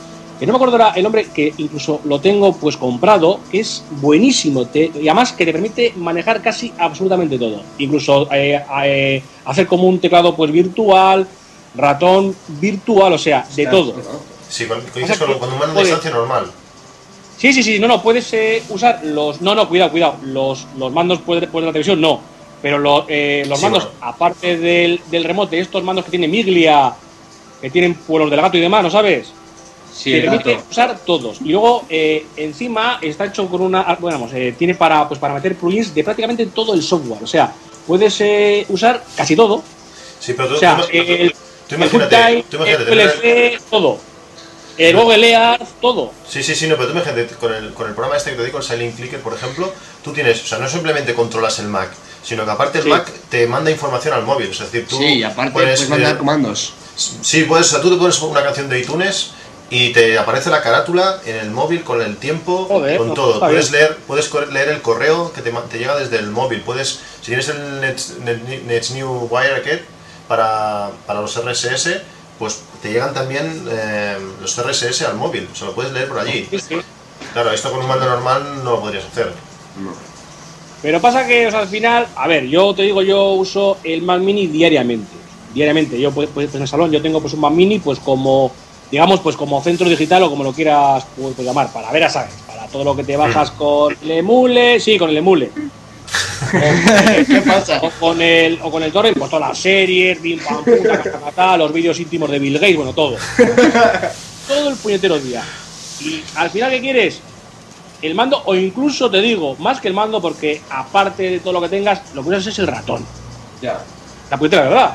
que no me acuerdo ahora el nombre, que incluso lo tengo pues comprado, que es buenísimo, te- y además que te permite manejar casi absolutamente todo, incluso eh, eh, hacer como un teclado pues virtual, ratón virtual, o sea, de todo. Sí, con, con- O sea, con de joder. distancia normal. Sí, sí, sí, no, no, puedes eh, usar los. No, no, cuidado, cuidado. Los, los mandos pues, de pues de la televisión no. pero lo- eh, los Sí, mandos, bueno. aparte del, del remote, estos mandos que tiene Miglia, que tienen pues, los del gato y demás, ¿no sabes? Sí, te el permite gato. usar todos. Y luego, eh, encima, está hecho con una. ah, Bueno, vamos, eh, tiene para, pues, para meter plugins de prácticamente todo el software. O sea, puedes eh, usar casi todo. Sí, pero tú, O sea, tú- tú- el, tú el imagínate, tú imagínate el PLC, todo. El Google Earth, todo. Sí, sí, sí, no, pero tú imagínate, con el, con el programa este que te digo, el Silent Clicker, por ejemplo, tú tienes, o sea, no simplemente controlas el Mac, sino que aparte el Sí. Mac te manda información al móvil, es decir, tú Sí, y aparte puedes, puedes mandar comandos. Sí, puedes, o sea, tú te pones una canción de iTunes y te aparece la carátula en el móvil con el tiempo, Joder, con todo. Puedes leer, puedes leer el correo que te, llega desde el móvil. Puedes, si tienes el Nets, Net- Nets New Wirecat para, para los RSS, pues te llegan también eh, los RSS al móvil. Se lo puedes leer por allí. Sí, sí. Claro, esto con un mando normal no lo podrías hacer. No. Pero pasa que, o sea, al final, a ver, yo te digo, yo uso el Mac Mini diariamente. Diariamente. Yo, pues, pues, en el salón, yo tengo pues un Mac Mini, pues como, digamos, pues como centro digital o como lo quieras pues, pues, llamar, para ver a sabes, para todo lo que te bajas con el emule, sí, con el emule. ¿Qué pasa? O con el, o con el torrent, pues todas las series, los vídeos íntimos de Bill Gates, bueno, todo. todo el puñetero día. Y al final, ¿qué quieres? El mando, o incluso te digo, más que el mando, porque aparte de todo lo que tengas, lo que usas es el ratón. Ya. La puñetera verdad.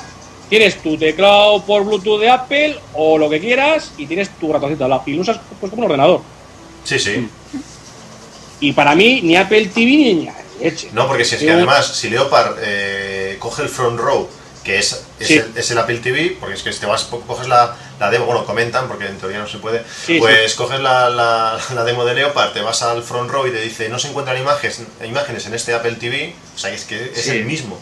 Tienes tu teclado por Bluetooth de Apple o lo que quieras y tienes tu ratoncito al lado. Y lo usas pues, como un ordenador. Sí, sí. Y para mí, ni Apple TV ni leche. No, porque si es que además, si Leopard eh, coge el front row, que es, es, Sí. el, es el Apple TV, porque es que si te vas, coges la, la demo, bueno, comentan, porque en teoría no se puede, Sí, pues coges la, la- la demo de Leopard, te vas al front row y te dice, no se encuentran imágenes, imágenes en este Apple TV, o sea, que es que es el mismo.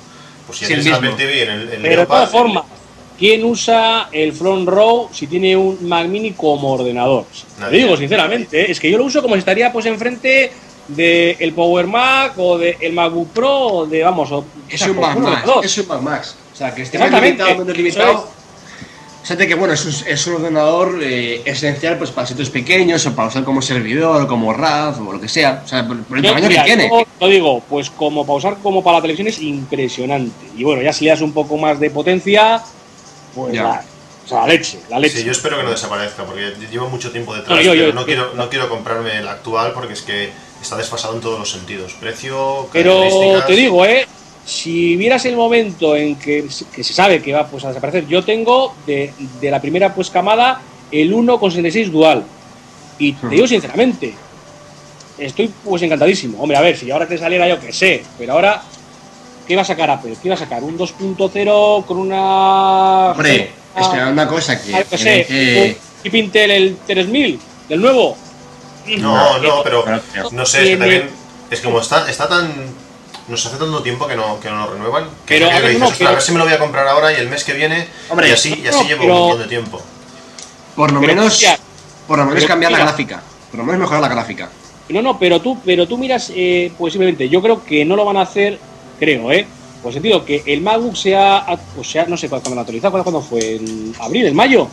Pues si Sí, el mismo. Apple TV en el en Pero de todas formas, ¿quién usa el front row si tiene un Mac Mini como ordenador? Te Nadie. digo sinceramente, ¿eh? es que yo lo uso como si estaría pues enfrente del Power Mac o del MacBook Pro o de, vamos, o, Es o sea, un Mac Max. Es un Mac Max. O sea, que esté limitado, menos limitado. Fíjate que bueno, es un, es un ordenador eh, esencial pues para sitios pequeños o para usar como servidor o como RAF o lo que sea. O sea, por, por el Yo, tamaño mira, que tiene. Lo digo, pues como para usar como para la televisión es impresionante. Y bueno, ya si le das un poco más de potencia, pues Ya. la, o sea, la leche, la leche. Sí, yo espero que no desaparezca, porque llevo mucho tiempo detrás, No, yo- yo- pero no, yo- quiero, no quiero comprarme el actual porque es que está desfasado en todos los sentidos. Precio, Pero te digo, ¿eh? Si vieras el momento en que, que se sabe que va pues, a desaparecer, yo tengo de, de la primera pues camada el 1,66 dual. Y te digo sinceramente, estoy pues encantadísimo. Hombre, a ver, si ahora que saliera yo que sé, pero ahora, ¿qué va a sacar Apple? ¿Qué va a sacar? ¿Un 2.0 con una... Hombre, espera una cosa que, ah, sé, que- un chip Intel el 3000, del nuevo. No, no, pero no sé, es que también. Es como está, está tan. Nos hace tanto tiempo que no, que no lo renuevan. Que Pero, a ver, que no, dices, "Ostras, a ver si me lo voy a comprar ahora y el mes que viene. Hombre, y así, y así no, llevo pero- un montón de tiempo. por lo Pero, menos, por lo menos cambiar la gráfica. Por lo menos mejorar la gráfica. No, no, pero tú, pero tú miras, eh, pues simplemente, yo creo que no lo van a hacer, creo, ¿eh? Pues sentido que el MacBook sea, pues sea, no sé cuándo lo actualizado, ¿cuándo fue? ¿En abril, en mayo?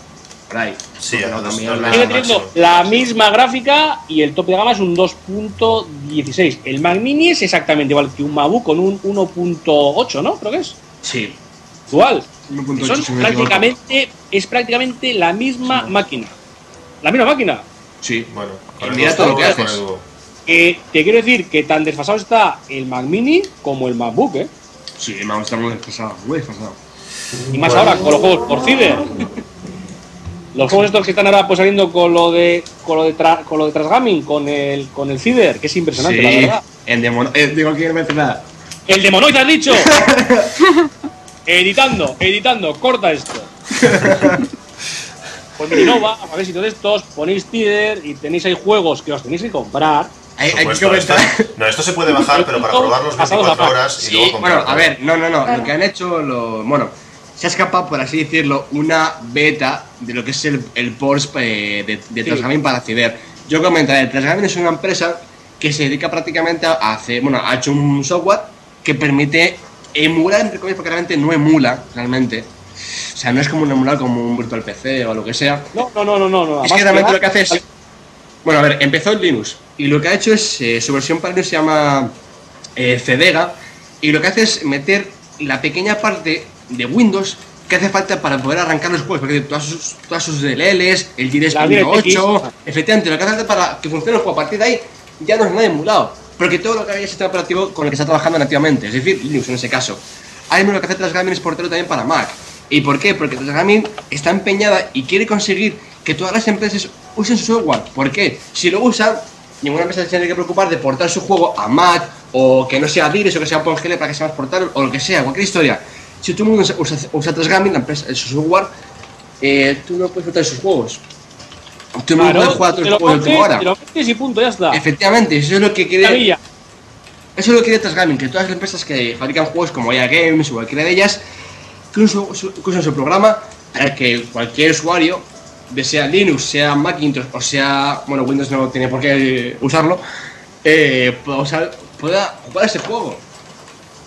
Por ahí. Sí, la- Sigue máximo. teniendo la misma gráfica y el tope de gama es un 2.16. El Mac Mini es exactamente igual que un MacBook con un 1.8, ¿no? Creo que es. Sí. Igual. 1.8 Son prácticamente, es prácticamente la misma máquina. La misma máquina. Sí. Bueno, el mira dos todo lo que el haces. dúo. Que te quiero decir que tan desfasado está el Mac Mini como el MacBook, ¿eh? Sí, me gusta muy desfasado. Muy desfasado. Y más Bueno. ahora con los juegos por Cider. Los juegos estos que están ahora pues saliendo con lo de con lo de tra- con lo de Trasgaming, con el con el Cider, que es impresionante, la verdad. El demonio. Eh, digo, quiero mencionar. El Demonoid has dicho. editando, editando, corta esto. Pues Minova, a ver si de estos ponéis Cider y tenéis ahí juegos que os tenéis que comprar. Hay, hay que esto, no, esto se puede bajar, pero para probarlos Pasados 24 a par. horas y Sí, luego bueno, a ver, no, no, no. Claro. Lo que han hecho, lo, bueno, se ha escapado, por así decirlo, una beta de lo que es el, el Porsche eh, de, de Sí. Transgaming para Ciber. Yo comentaré, Transgaming es una empresa que se dedica prácticamente a hacer, bueno, ha hecho un software que permite emular, entre comillas, porque realmente no emula, realmente. O sea, no es como un emular como un virtual PC o lo que sea. No, no, no, no, no. no. Es que realmente lo que hace es. Bueno, a ver, empezó en Linux y lo que ha hecho es. eh, su versión para Linux se llama eh, Cedega y lo que hace es meter la pequeña parte de Windows que hace falta para poder arrancar los juegos, porque todas sus, todas sus DLLs, el DirectX DirectX. 8, efectivamente, lo que hace falta para que funcione el juego a partir de ahí ya no es nada emulado, porque todo lo que hay es sistema operativo con el que está trabajando nativamente, es decir, Linux en ese caso. Mismo lo que hace Trasgaming es portero también para Mac. ¿Y por qué? Porque Trasgaming está empeñada y quiere conseguir que todas las empresas usen su software. ¿Por qué? Si lo usan, ninguna empresa se tiene que preocupar de portar su juego a Mac o que no sea Direct o que sea PongL para que sea más portable o lo que sea, cualquier historia. Si todo el mundo usa, usa Trasgaming, la empresa, su software, eh, tú no puedes portar sus juegos. Tú no puedes jugar a lo juegos de última te lo y punto, ya está. Efectivamente, eso es lo que quiere. Eso es lo que quiere Trasgaming, que todas las empresas que fabrican juegos como EA Games o cualquiera de ellas, que usen su, programa para que cualquier usuario, sea Linux, sea Macintosh o sea, bueno, Windows no tiene por qué usarlo, eh, pueda, usar- pueda jugar ese juego.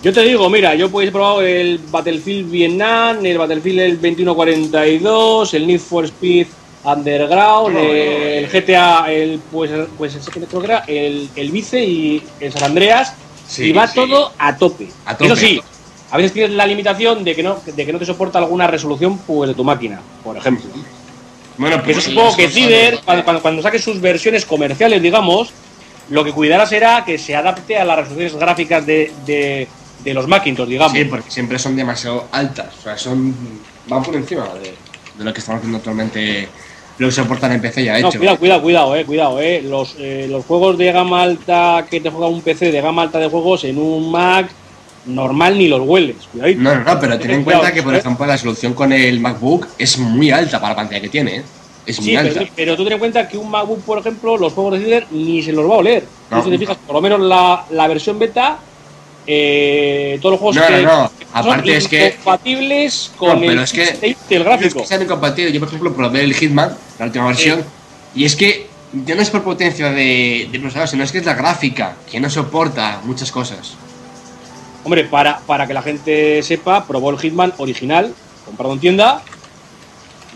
Yo te digo, mira, yo pues he probado el Battlefield Vietnam, el Battlefield el 2142, el Need for Speed Underground, el GTA, el pues, pues el, el Vice y el San Andreas, Sí, y va sí. todo a tope. A tope, Eso sí, a veces tienes la limitación de que no de que no te soporta alguna resolución pues de tu máquina, por ejemplo. Bueno, Que eso sí, supongo que Cider, cuando, cuando, cuando saque sus versiones comerciales, digamos, lo que cuidará será que se adapte a las resoluciones gráficas de, de, de los Macintosh, digamos. Sí, porque siempre son demasiado altas. O sea, son. van por encima de, de lo que estamos haciendo actualmente. Lo que soportan en PC ya No, hecho. cuidado, cuidado, cuidado, eh, cuidado, eh. Los, eh, los juegos de gama alta que te juega un PC de gama alta de juegos en un Mac normal ni los hueles. Cuidadito. No, no, no, pero ten en cuenta que, por ¿eh? ejemplo, la solución con el MacBook es muy alta para la pantalla que tiene, ¿eh? Es muy Sí, alta. pero, pero tú ten en cuenta que un MacBook, por ejemplo, los juegos de Cider ni se los va a oler. No. Si te fijas, por lo menos la, la versión beta, eh, todos los juegos No, que no, no. son Aparte es que- incompatibles con No, pero el, es que- chipset del Es gráfico. que sean incompatibles. Yo, por ejemplo, probé el Hitman, la última versión, y es que ya no es por potencia de, de procesador, sino es que es la gráfica, que no soporta muchas cosas. Hombre, para, para que la gente sepa, probó el Hitman original, comprado en tienda,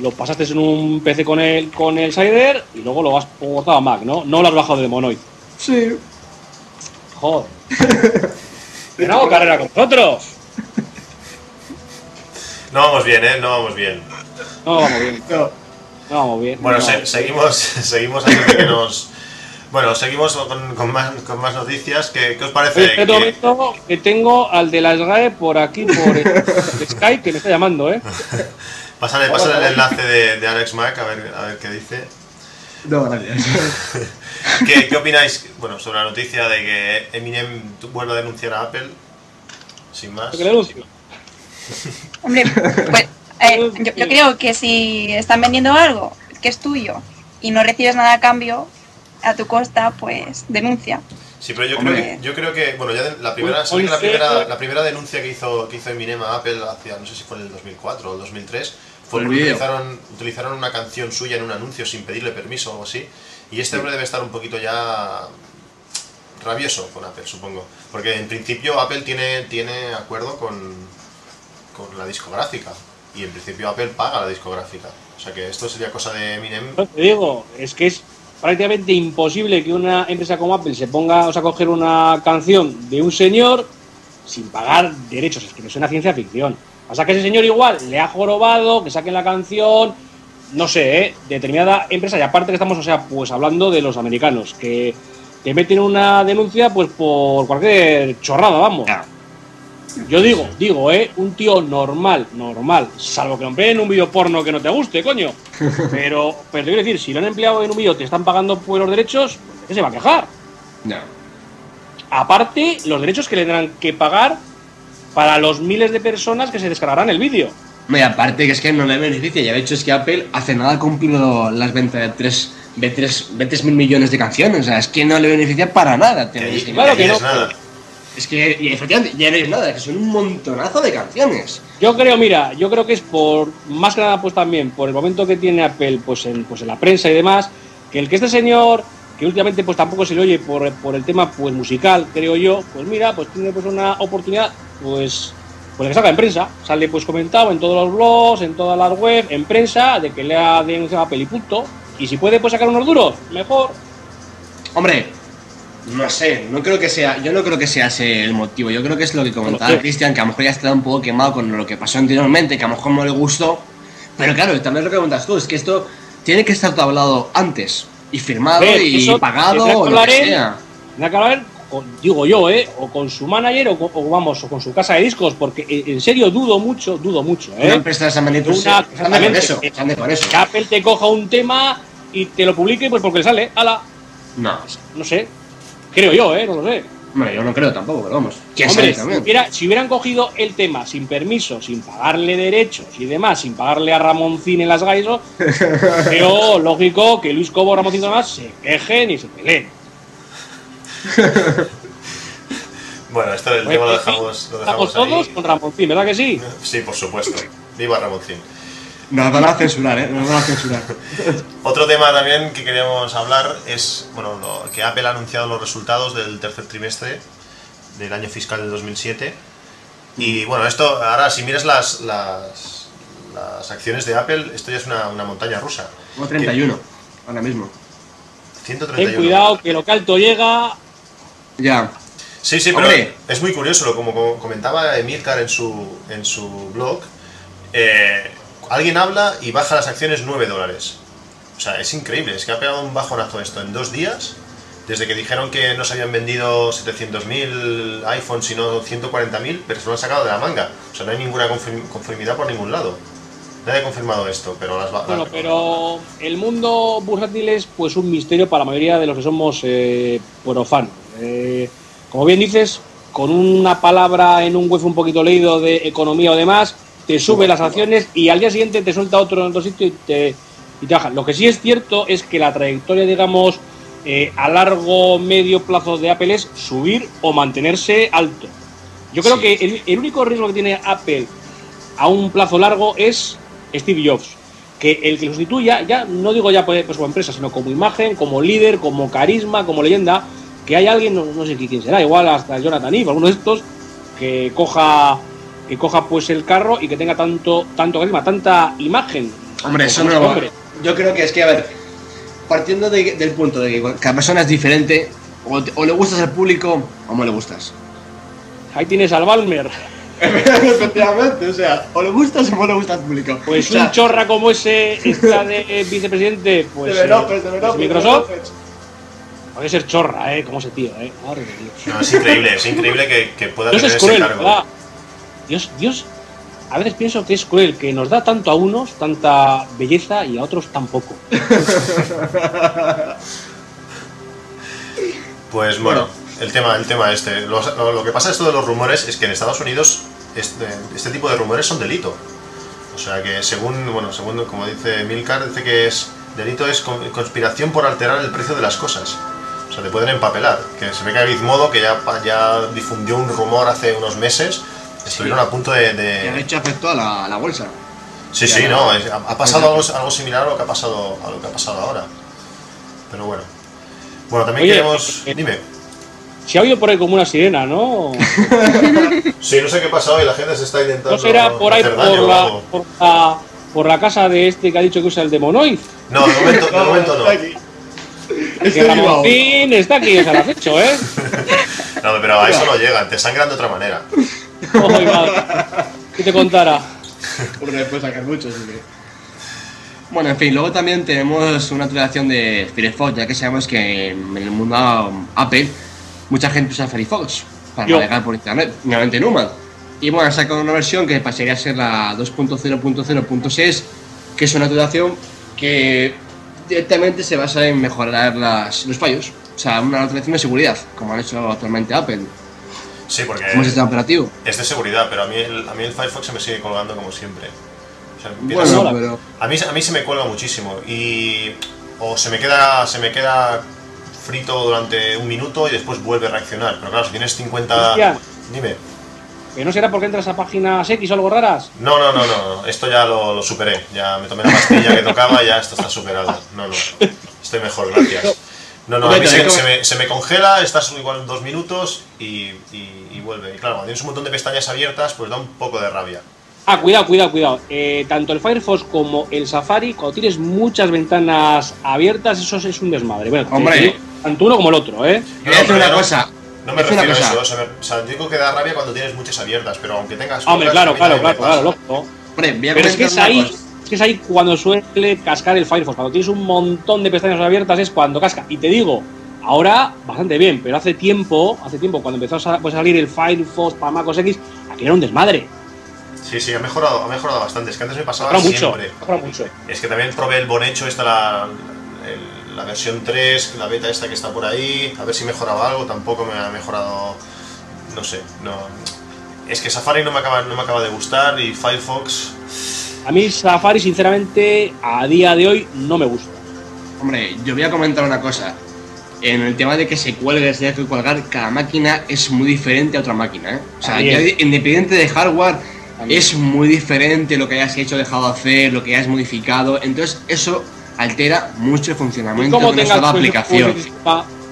lo pasaste en un PC con el, con el Cider y luego lo has portado a Mac, ¿no? No lo has bajado de Monoid. Sí. Joder. Que no hago carrera con vosotros. No vamos bien, ¿eh? No vamos bien. No vamos bien. No vamos bien. Bueno, no. se- seguimos, seguimos antes de que nos... Bueno, seguimos con, con más, con más noticias. ¿Qué, qué os parece? En este que- momento que tengo al de la SGAE por aquí, por el Skype, que me está llamando, ¿eh? Pásale, pásale el enlace de, de Alex Mac a ver, a ver qué dice. No, gracias. ¿Qué, qué opináis bueno, sobre la noticia de que Eminem vuelve a denunciar a Apple? Sin más. Denuncio. Hombre, pues eh, yo, yo creo que si están vendiendo algo que es tuyo y no recibes nada a cambio, a tu costa, pues denuncia. Sí, pero yo creo, que, yo creo que, bueno, ya de- la primera, Hoy- sé que la primera, la primera denuncia que hizo, que hizo Eminem a Apple hacia, no sé si fue en el 2004 o el 2003, fue vídeo. utilizaron, utilizaron una canción suya en un anuncio sin pedirle permiso o algo así. Y este hombre debe estar un poquito ya rabioso con Apple, supongo. Porque en principio Apple tiene, tiene acuerdo con, con la discográfica. Y en principio Apple paga la discográfica. O sea que esto sería cosa de Eminem. No, Te digo, es que es prácticamente imposible que una empresa como Apple se ponga o sea, a coger una canción de un señor sin pagar derechos. Es que no es una ciencia ficción. Pasa que ese señor igual le ha jorobado, que saquen la canción, no sé, ¿eh? determinada empresa. Y aparte que estamos, o sea, pues hablando de los americanos, que te meten una denuncia pues por cualquier chorrada, vamos. Yo digo, digo, ¿eh? Un tío normal, normal, salvo que lo empleen en un vídeo porno que no te guste, coño. Pero, pero te quiero decir, si lo han empleado en un vídeo, te están pagando por los derechos, ¿de qué se va a quejar? No. Aparte, los derechos que le tendrán que pagar para los miles de personas que se descargarán el vídeo. Y aparte que es que no le beneficia. Ya de hecho es que Apple hace nada ha cumplido las ventas de 3 de 3, mil millones de canciones. O sea, es que no le beneficia para nada. Ahí- ese- claro que es no. nada. Es que y efectivamente ya no es nada, que son un montonazo de canciones. Yo creo, mira, yo creo que es por, más que nada pues también, por el momento que tiene Apple pues en, pues en la prensa y demás, que el que este señor, que últimamente pues tampoco se le oye por, por el tema pues musical, creo yo, pues mira, pues tiene pues una oportunidad, pues, pues que salga en prensa, sale pues comentado en todos los blogs, en todas las webs, en prensa, de que le ha denunciado a Apple y si puede pues sacar unos duros, mejor. Hombre, No sé, no creo que sea, yo no creo que sea ese el motivo. Yo creo que es lo que comentaba. Cristian, que a lo mejor ya está un poco quemado con lo que pasó anteriormente, que a lo mejor no le gustó. Pero claro, también lo que comentas tú, es que esto tiene que estar todo hablado antes y firmado Ver, y pagado que o lo hablar que sea. Tendrá que hablar, digo yo, ¿eh? O con su manager o, con- o vamos, o con su casa de discos, porque eh, en serio dudo mucho, dudo mucho, Una ¿eh? empresa de esa magnitud se- Una- ande con eso, exactamente. ande con eso. Que Apple te coja un tema y te lo publique, pues porque le sale, ala, No, no sé. Creo yo, ¿eh? No lo sé. Hombre, yo no creo tampoco, pero vamos. ¿Quién Hombre, sabe si, hubiera- si hubieran cogido el tema sin permiso, sin pagarle derechos y demás, sin pagarle a Ramoncín en las Gaiso, creo lógico que Luis Cobo, Ramoncín y demás se quejen y se peleen. Bueno, esto del Pues, tema lo fin, dejamos, lo Estamos dejamos todos ahí. con Ramoncín, ¿verdad que sí? Sí, por supuesto. Viva Ramoncín. Nos van a censurar, ¿eh? Nos van a censurar. Otro tema también que queríamos hablar es bueno, lo- que Apple ha anunciado los resultados del tercer trimestre del año fiscal del 2007. Y bueno, esto ahora si miras las, las, las acciones de Apple, esto ya es una, una montaña rusa. Como 31, ahora mismo. 131. Ten cuidado que lo que alto llega. Ya. Sí, sí, pero Hombre. es muy curioso, lo como como comentaba Emilcar en su, en su blog, eh, alguien habla y baja las acciones 9 dólares. O sea, es increíble, es que ha pegado un bajonazo esto en dos días, desde que dijeron que no se habían vendido 700.000 iPhones, sino 140.000, pero se lo han sacado de la manga. O sea, no hay ninguna conformidad por ningún lado. Nadie ha confirmado esto, pero las Bueno, las- pero el mundo bursátil es pues un misterio para la mayoría de los que somos eh, profanos. Eh, como bien dices, con una palabra en un web un poquito leído de economía o demás, te sube las acciones y al día siguiente te suelta otro en otro sitio y te, y te baja. Lo que sí es cierto es que la trayectoria, digamos, eh, a largo medio plazo de Apple es subir o mantenerse alto. Yo creo Sí. que el, el único riesgo que tiene Apple a un plazo largo es Steve Jobs. Que el que lo sustituya, ya no digo ya pues, como empresa, sino como imagen, como líder, como carisma, como leyenda, que hay alguien, no, no sé quién será, igual hasta Jonathan Ive, alguno de estos, que coja que coja pues el carro y que tenga tanto tanto carisma, tanta imagen. Hombre, eso no este lo va. hombre. Yo creo que es que, a ver, partiendo de- del punto de que cada persona es diferente, o, te- o le gustas al público o no le gustas. Ahí tienes al Balmer. Efectivamente, o sea, o le gustas o no le gusta al público. Pues O sea, un chorra como ese está de vicepresidente, pues de eh, López, de pues López, de Microsoft López. puede ser chorra, eh, como ese tío, eh. Madre de Dios. No, es increíble, es increíble que, que pueda Dios tener es ese cargo. ¿verdad? Dios, Dios, a veces pienso que es cruel, que nos da tanto a unos, tanta belleza y a otros tan poco. Pues bueno, el tema, el tema este. Lo, lo- que pasa esto de los rumores es que en Estados Unidos este, este tipo de rumores son delito. O sea que según, bueno, según como dice Milcar, dice que es delito es con- conspiración por alterar el precio de las cosas. O sea, te pueden empapelar. Que se ve que Gizmodo, que ya, ya difundió un rumor hace unos meses, estuvieron a punto de... de- de hecho afectó a la, a la bolsa. Sí, sí, no, es- ha, ha pasado algo, algo similar a lo que ha pasado a lo que ha pasado ahora. Pero bueno. Bueno, también Oye, queremos. eh, Dime. Se ha oído por ahí como una sirena, ¿no? Sí, no sé qué pasa hoy, la gente se está intentando. ¿No será por ahí por la, por, la, por la casa de este que ha dicho que usa el demonoid? No, de momento, de momento no. está aquí. Que Está vivo aún. Ramoncín está aquí, o sea, lo has hecho, ¿eh? No, pero a eso no llegan, te sangran de otra manera. Madre. ¿Qué te contara? Porque puede sacar mucho, sí que- Bueno, en fin, luego también tenemos una actualización de Firefox, ya que sabemos que en el mundo Apple mucha gente usa Firefox para Yo. navegar por internet, nuevamente Numan. Y bueno, han sacado una versión que pasaría a ser la 2.0.0.6, que es una actualización que directamente se basa en mejorar las, los fallos. O sea, una actualización de seguridad, como han hecho actualmente Apple, Sí, porque como sistema operativo. es de seguridad, pero a mí, el, a mí el Firefox se me sigue colgando como siempre. O sea, Bueno, pero a, mí, a mí se me cuelga muchísimo y o se me queda se me queda frito durante un minuto y después vuelve a reaccionar. Pero claro, si tienes 50... Cristian. Dime. ¿Que no será porque entras a páginas X o algo raras? No, no, no, no, no, esto ya lo, lo superé. Ya me tomé la pastilla que tocaba y ya esto está superado. No, no, estoy mejor, gracias. No, no, a mí se, se me, se me congela, estás igual dos minutos y, y- y vuelve. Y claro, cuando tienes un montón de pestañas abiertas, pues da un poco de rabia. Ah, cuidado, cuidado, cuidado. Eh, tanto el Firefox como el Safari, cuando tienes muchas ventanas abiertas, eso es un desmadre. Bueno, Hombre. te, tanto uno como el otro, ¿eh? Voy a decir una no- cosa. No me refiero a una eso, cosa. o sea, me- o sea, digo que da rabia cuando tienes muchas abiertas, pero aunque tengas Hombre, claro, claro, claro, claro, lógico. Hombre, voy a Pero es que es ahí, cosa. Es que es ahí cuando suele cascar el Firefox. Cuando tienes un montón de pestañas abiertas es cuando casca. Y te digo, ahora bastante bien, pero hace tiempo, hace tiempo, cuando empezó a pues, salir el Firefox para MacOS X, aquí era un desmadre. Sí, sí, ha mejorado, ha mejorado bastante. Es que antes me pasaba siempre. mucho. Es que también probé el Bonecho, esta la, el- la versión 3, la beta esta que está por ahí, a ver si mejoraba algo, tampoco me ha mejorado, no sé, no... Es que Safari no me acaba, no me acaba de gustar y Firefox... A mí Safari, sinceramente, a día de hoy no me gusta. Hombre, yo voy a comentar una cosa. En el tema de que se cuelgue, se haya que colgar, cada máquina es muy diferente a otra máquina. ¿eh? O sea, ya independiente de hardware, También. es muy diferente lo que hayas hecho, dejado de hacer, lo que hayas modificado. Entonces, eso altera mucho el funcionamiento de tengas sola pues, aplicación.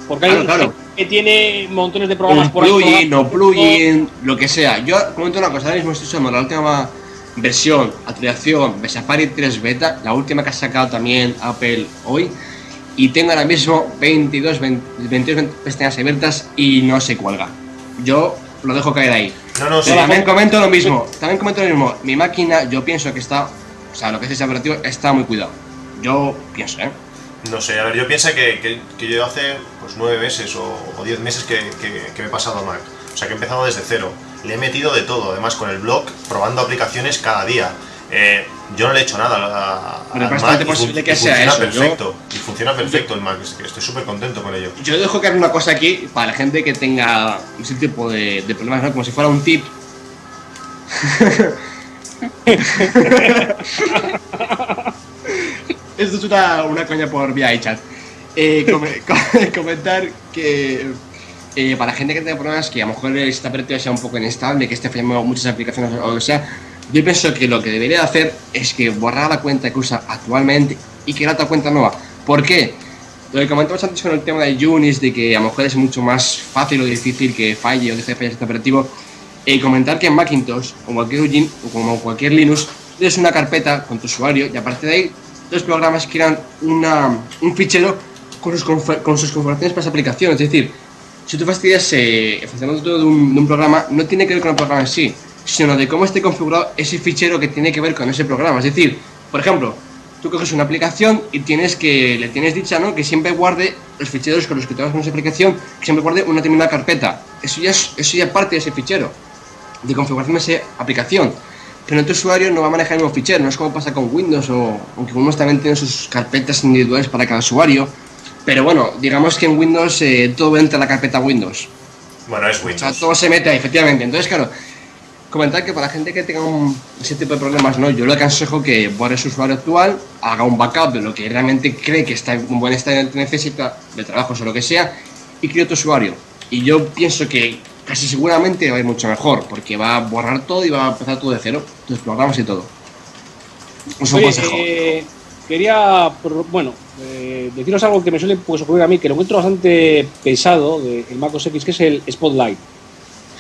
porque hay Claro, un claro. que tiene montones de programas Un por ahí plugin, no plugin, lo que sea. Yo comento una cosa, ahora mismo estoy usando la última versión, actualización de Safari 3 Beta, la última que ha sacado también Apple hoy, y tengo ahora mismo 22, 20 22 pestañas abiertas y no se cuelga. Yo lo dejo caer ahí. No, no, sí, también comento lo mismo, también comento lo mismo. Mi máquina, yo pienso que está, o sea, lo que es ese operativo está muy cuidado. Yo pienso, ¿eh? no sé, a ver, yo pienso que, que, que yo hace pues nueve meses o, o diez meses que, que- que me he pasado a Mac. O sea, que he empezado desde cero. Le he metido de todo, además con el blog, probando aplicaciones cada día. Eh, yo no le he hecho nada a, a- Mac posible que y sea funciona eso, yo- perfecto. Y funciona perfecto el Mac, estoy súper contento con ello. Yo dejo caer una cosa aquí para la gente que tenga ese tipo de, de problemas, ¿no? Como si fuera un tip. Esto es una, una coña por vía iChat. Eh, come- co- comentar que eh, para gente que tenga problemas, que a lo mejor esta operativo sea un poco inestable, que esté fallando muchas aplicaciones o lo que sea, yo pienso que lo que debería hacer es que borrar la cuenta que usa actualmente y crear otra cuenta nueva. ¿Por qué? Lo que comentamos antes con el tema de Unis, de que a lo mejor es mucho más fácil o difícil que falle o deje de fallar este operativo, eh, comentar que en Macintosh, o cualquier Ugin, o como cualquier Linux, tienes una carpeta con tu usuario y a partir de ahí los programas crean una, un fichero con sus, con sus configuraciones para esa aplicación. Es decir, si tú fastidias eh, el funcionamiento de un, programa, no tiene que ver con el programa en sí, sino de cómo esté configurado ese fichero que tiene que ver con ese programa. Es decir, por ejemplo, tú coges una aplicación y tienes que le tienes dicha, ¿no? Que siempre guarde los ficheros con los que trabajas con esa aplicación, que siempre guarde una determinada carpeta. Eso ya es, eso ya parte de ese fichero de configuración de esa aplicación. Pero tu usuario no va a manejar el mismo fichero, no es como pasa con Windows, o aunque Windows también tiene sus carpetas individuales para cada usuario. Pero bueno, digamos que en Windows eh, todo entra en la carpeta Windows. Bueno, es O sea, Windows. todo se mete ahí, efectivamente. Entonces, claro, comentar que para la gente que tenga un- ese tipo de problemas, ¿no? Yo le aconsejo que borre su usuario actual, haga un backup de lo que realmente cree que está en un buen estado que necesita, de trabajo o lo que sea, y cree otro usuario. Y yo pienso que casi seguramente va a ir mucho mejor, porque va a borrar todo y va a empezar todo de cero, tus programas y todo. Es un Oye, consejo. eh, quería, bueno, eh, deciros algo que me suele pues, ocurrir a mí, que lo encuentro bastante pesado del MacOS X, que es el Spotlight.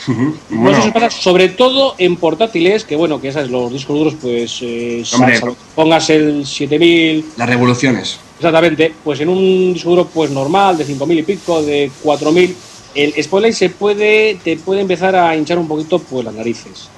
No Bueno, os pasa, sobre todo en portátiles, que bueno, que esas, los discos duros, pues eh, Hombre. pongas el 7000, las revoluciones. exactamente, pues en un disco duro pues normal, de 5000 y pico, de 4000, el Spotlight se puede, te puede empezar a hinchar un poquito pues las narices.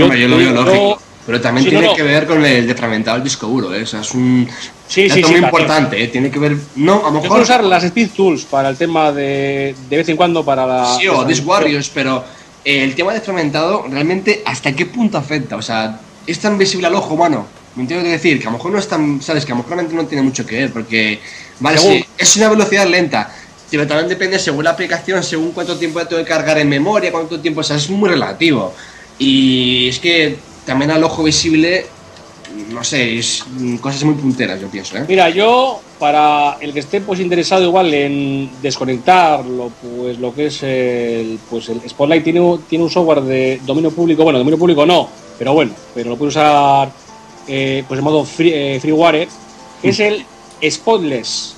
Hombre, yo lo veo yo- lógico. Pero también Sí, tiene no, no. que ver con el de fragmentado el disco duro, ¿eh? O sea, es un Sí, dato sí, muy importante, ¿eh? Tiene que ver. No, a lo mejor. usar las Speed Tools para el tema de de vez en cuando para la. Sí, o para- This Warriors, pero eh, el tema de fragmentado, realmente, ¿hasta qué punto afecta? O sea, es tan visible al ojo humano. Me entiendo que decir, que a lo mejor no es tan. ¿Sabes? Que a lo mejor realmente no tiene mucho que ver, porque. Vale, sí, es una velocidad lenta. Pero también depende según la aplicación, según cuánto tiempo tengo que cargar en memoria, cuánto tiempo, o sea, es muy relativo. Y es que también al ojo visible, no sé, es mm, cosas muy punteras, yo pienso, ¿eh? Mira, yo, para el que esté pues interesado igual en desconectar lo, pues, lo que es el, pues el Spotlight, tiene, un- tiene un software de dominio público, bueno, dominio público no, pero bueno, pero lo puede usar eh, pues en modo free, eh, freeware, que es el Spotless.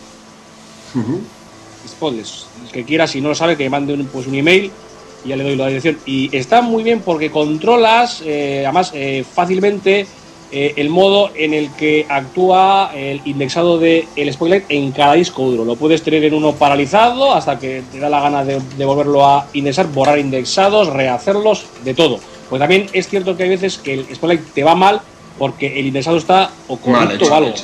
Ujú. Spotless. El que quiera, si no lo sabe, que mande un, pues, un email y ya le doy la dirección. Y está muy bien porque controlas, eh, además, eh, fácilmente eh, el modo en el que actúa el indexado del el Spotlight en cada disco duro. Lo puedes tener en uno paralizado hasta que te da la gana de, de volverlo a indexar, borrar indexados, rehacerlos, de todo. Pues también es cierto que hay veces que el Spotlight te va mal porque el indexado está o o algo.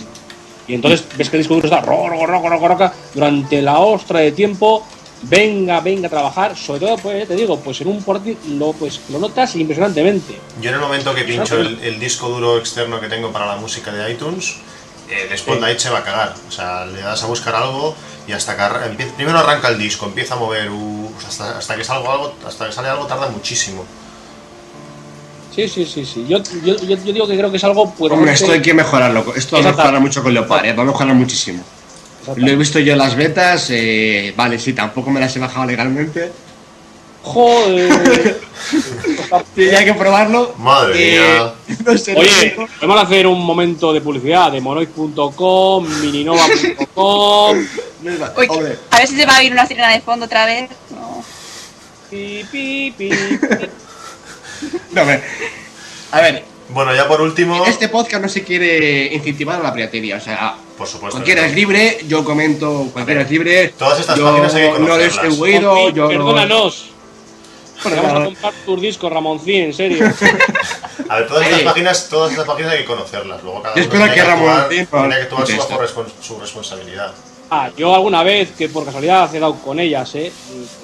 Y entonces ves que el disco duro está roca, roca, roca, roca, durante la ostra de tiempo. Venga, venga a trabajar. Sobre todo, pues ya te digo, pues en un portátil lo, pues, lo notas impresionantemente. Yo en el momento que pincho el, el disco duro externo que tengo para la música de iTunes, eh, el Spotlight se va a cagar. O sea, le das a buscar algo y hasta que primero arranca el disco, empieza a mover, uh, hasta, hasta que salga algo, hasta que sale algo tarda muchísimo. Sí, sí, sí, sí. Yo, yo, yo, digo que creo que es algo pues, Hombre, esto hay que mejorarlo. Esto va a mejorar mucho con Leopard, ¿eh? va a mejorar muchísimo. Lo he visto yo en las betas, eh, vale, sí, tampoco me las he bajado legalmente. Joder. Hay que probarlo. Madre Eh, mía. No sé, Oye, podemos hacer un momento de publicidad de monoid.com, mininova.com. A ver si se va a oír una sirena de fondo otra vez. No. pi, pi, pi, pi. no, hombre. A ver, Bueno, ya por último, este podcast no se quiere incentivar a la piratería, o sea, por supuesto. cualquiera que es no. libre, yo comento, cualquiera es libre. Todas estas yo páginas hay que no les he conocerlas. huido, Ramoncín, yo no... Perdónanos. Bueno, Vamos a comprar tus discos, Ramoncín, en serio. A ver, todas estas páginas, todas estas páginas hay que conocerlas. Luego cada Yo uno espero que Martín tiene que escuche su- esto. bajo respons- su responsabilidad. Ah, yo alguna vez que por casualidad he dado con ellas, ¿eh?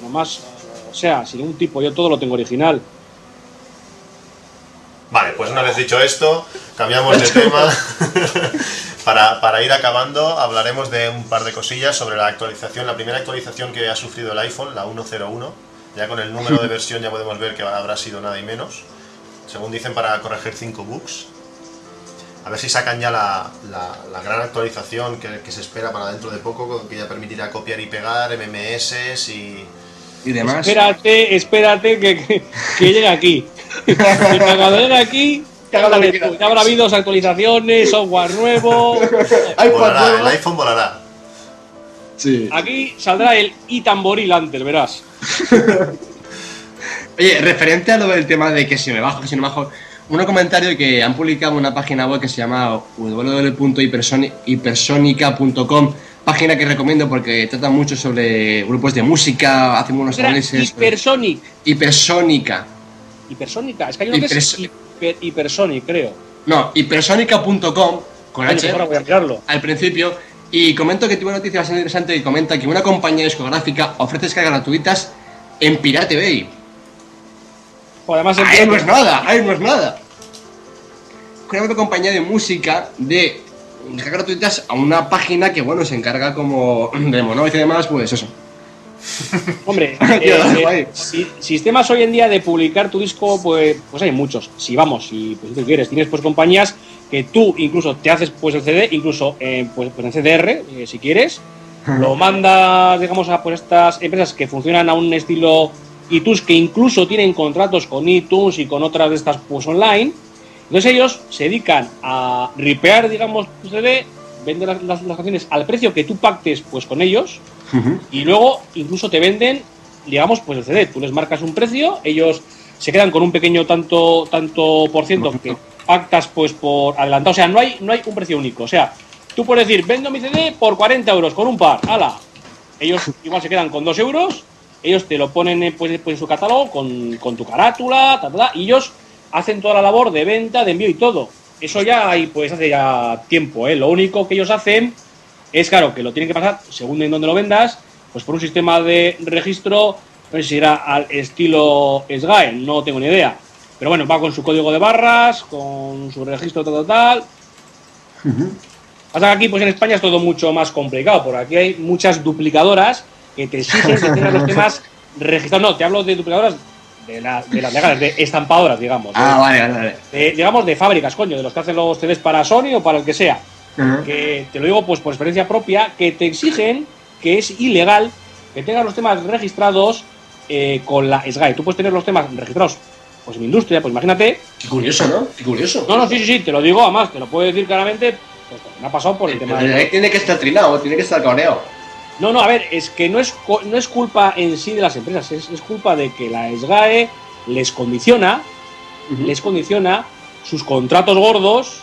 Nomás, o sea, sin ningún tipo, yo todo lo tengo original. Vale, pues una vez dicho esto, cambiamos de tema. para, para ir acabando, hablaremos de un par de cosillas sobre la actualización, la primera actualización que ha sufrido el iPhone, la 101. Ya con el número de versión ya podemos ver que habrá sido nada y menos. Según dicen, para corregir 5 bugs. A ver si sacan ya la, la- la gran actualización que, que se espera para dentro de poco, que ya permitirá copiar y pegar, MMS y... Y demás. Espérate, espérate que, que, que llegue aquí. Y cuando llegue aquí, ya habrá habido actualizaciones, software nuevo. Volará, nuevo. el iPhone volará. Sí. Aquí saldrá el itamboril antes, verás. Oye, referente a lo del tema de que si me bajo, que si no me bajo, un comentario que han publicado en una página web que se llama www.hipersonica.com, página que recomiendo porque trata mucho sobre grupos de música, hacen unos análisis. Hypersonic. Hipersónica. Hipersónica. Es que hay uno que es Hypers- hiper, Hypersonic, creo. No, hipersónica.com, con H, pues ahora voy a mirarlo. al principio. Y comento que tuve una noticia bastante interesante que comenta que una compañía discográfica ofrece descargas gratuitas en Pirate Bay. Joder, además Ahí no es nada, ahí no es nada. Una otra compañía de música de descargas gratuitas a una página que, bueno, se encarga como de Monoid y demás, pues eso. Hombre, eh, eh, si- sistemas hoy en día de publicar tu disco, pues, pues hay muchos. Si vamos, si pues, si tú quieres, tienes pues compañías que tú incluso te haces pues el CD, incluso eh, pues, pues en CDR, eh, si quieres, lo mandas, digamos, a pues estas empresas que funcionan a un estilo iTunes, que incluso tienen contratos con iTunes y con otras de estas pues online. Entonces ellos se dedican a ripear, digamos, tu CD, venden las, las- las canciones al precio que tú pactes pues con ellos y luego incluso te venden, digamos, pues el CD. Tú les marcas un precio, ellos se quedan con un pequeño tanto, tanto por ciento que pactas pues por adelantado. O sea, no hay, no hay un precio único. O sea, tú puedes decir, vendo mi CD por 40 euros con un par, ala. Ellos igual se quedan con 2 euros, ellos te lo ponen eh, pues, pues, en su catálogo con, con tu carátula, ta, ta, ta, y ellos hacen toda la labor de venta, de envío y todo. Eso ya hay, pues hace ya tiempo, ¿eh? Lo único que ellos hacen es claro que lo tienen que pasar, según en donde lo vendas, pues por un sistema de registro, no sé si era al estilo SGAE, no tengo ni idea. Pero bueno, va con su código de barras, con su registro tal, tal, tal. Pasa que aquí, pues en España es todo mucho más complicado, porque aquí hay muchas duplicadoras que te exigen que tengas los temas registrados. No, te hablo de duplicadoras de, la- de las legales, de estampadoras, digamos. de- Ah, vale, vale, vale. de- digamos, de fábricas, coño, de los que hacen los CDs para Sony o para el que sea Que te lo digo pues por experiencia propia, que te exigen que es ilegal que tengas los temas registrados eh, con la SGAE. Tú puedes tener los temas registrados pues en industria, pues imagínate. Qué curioso, ¿no? Qué curioso. No, no, sí, sí, sí, te lo digo, además, te lo puedo decir claramente, pues me ha pasado por el tema Pero de... tiene que estar trinado, tiene que estar cabreado. No, no, a ver, es que no es, no es culpa en sí de las empresas, es, es culpa de que la SGAE les condiciona, les condiciona sus contratos gordos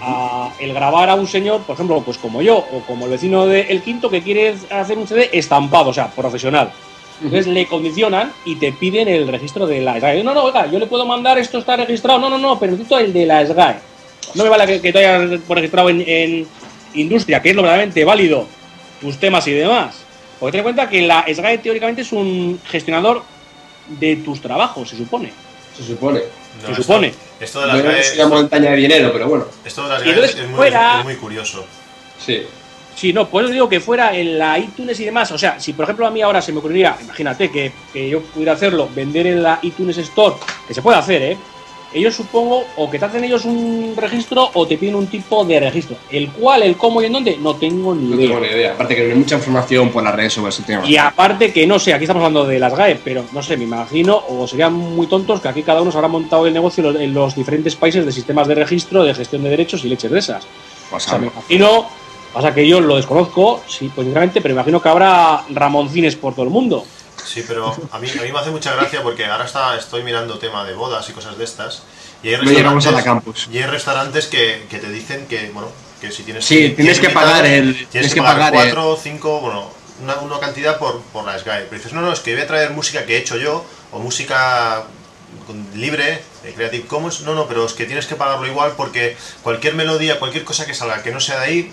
a el grabar a un señor, por ejemplo, pues como yo, o como el vecino del quinto que quiere hacer un CD estampado, o sea, profesional. Entonces le condicionan y te piden el registro de la SGAE. No, no, oiga, yo le puedo mandar esto está registrado. No, no, no, pero necesito el de la SGAE. No me vale que, que te hayas registrado en, en industria, que es lo verdaderamente válido, tus temas y demás. Porque ten en cuenta que la SGAE teóricamente es un gestionador de tus trabajos, se supone. Se supone. No, se esto- supone. Esto de las No es una montaña de dinero, pero bueno. esto de las entonces es, muy, fuera- es muy curioso. Sí. Sí, no, pues digo que fuera en la iTunes y demás. O sea, si por ejemplo a mí ahora se me ocurriría, imagínate que, que yo pudiera hacerlo, vender en la iTunes Store, que se puede hacer, ¿eh? Ellos supongo, o que te hacen ellos un registro o te piden un tipo de registro. El cual, el cómo y en dónde, no tengo ni No idea. tengo ni idea. Aparte que no hay mucha información por las redes sobre ese tema. Y aparte que no sé, aquí estamos hablando de las GAE, pero no sé, me imagino, o serían muy tontos que aquí cada uno se habrá montado el negocio en los- en los diferentes países de sistemas de registro, de gestión de derechos y leches de esas. Pues O sea, me imagino, pasa que yo lo desconozco, sí, pues sinceramente, pero me imagino que habrá Ramoncines por todo el mundo. Sí, pero a mí, a mí me hace mucha gracia porque ahora está, estoy mirando tema de bodas y cosas de estas. Y hay llegamos a la restaurantes- campus. Y hay restaurantes que, que te dicen que, bueno, que si tienes. Sí, tienes que pagar el- Tienes, tienes que que pagar pagar el- cuatro o cinco, bueno, una, una cantidad por, por la SGAE. Pero dices, no, no, es que voy a traer música que he hecho yo, o música libre, de Creative Commons. No, no, pero es que tienes que pagarlo igual porque cualquier melodía, cualquier cosa que salga que no sea de ahí,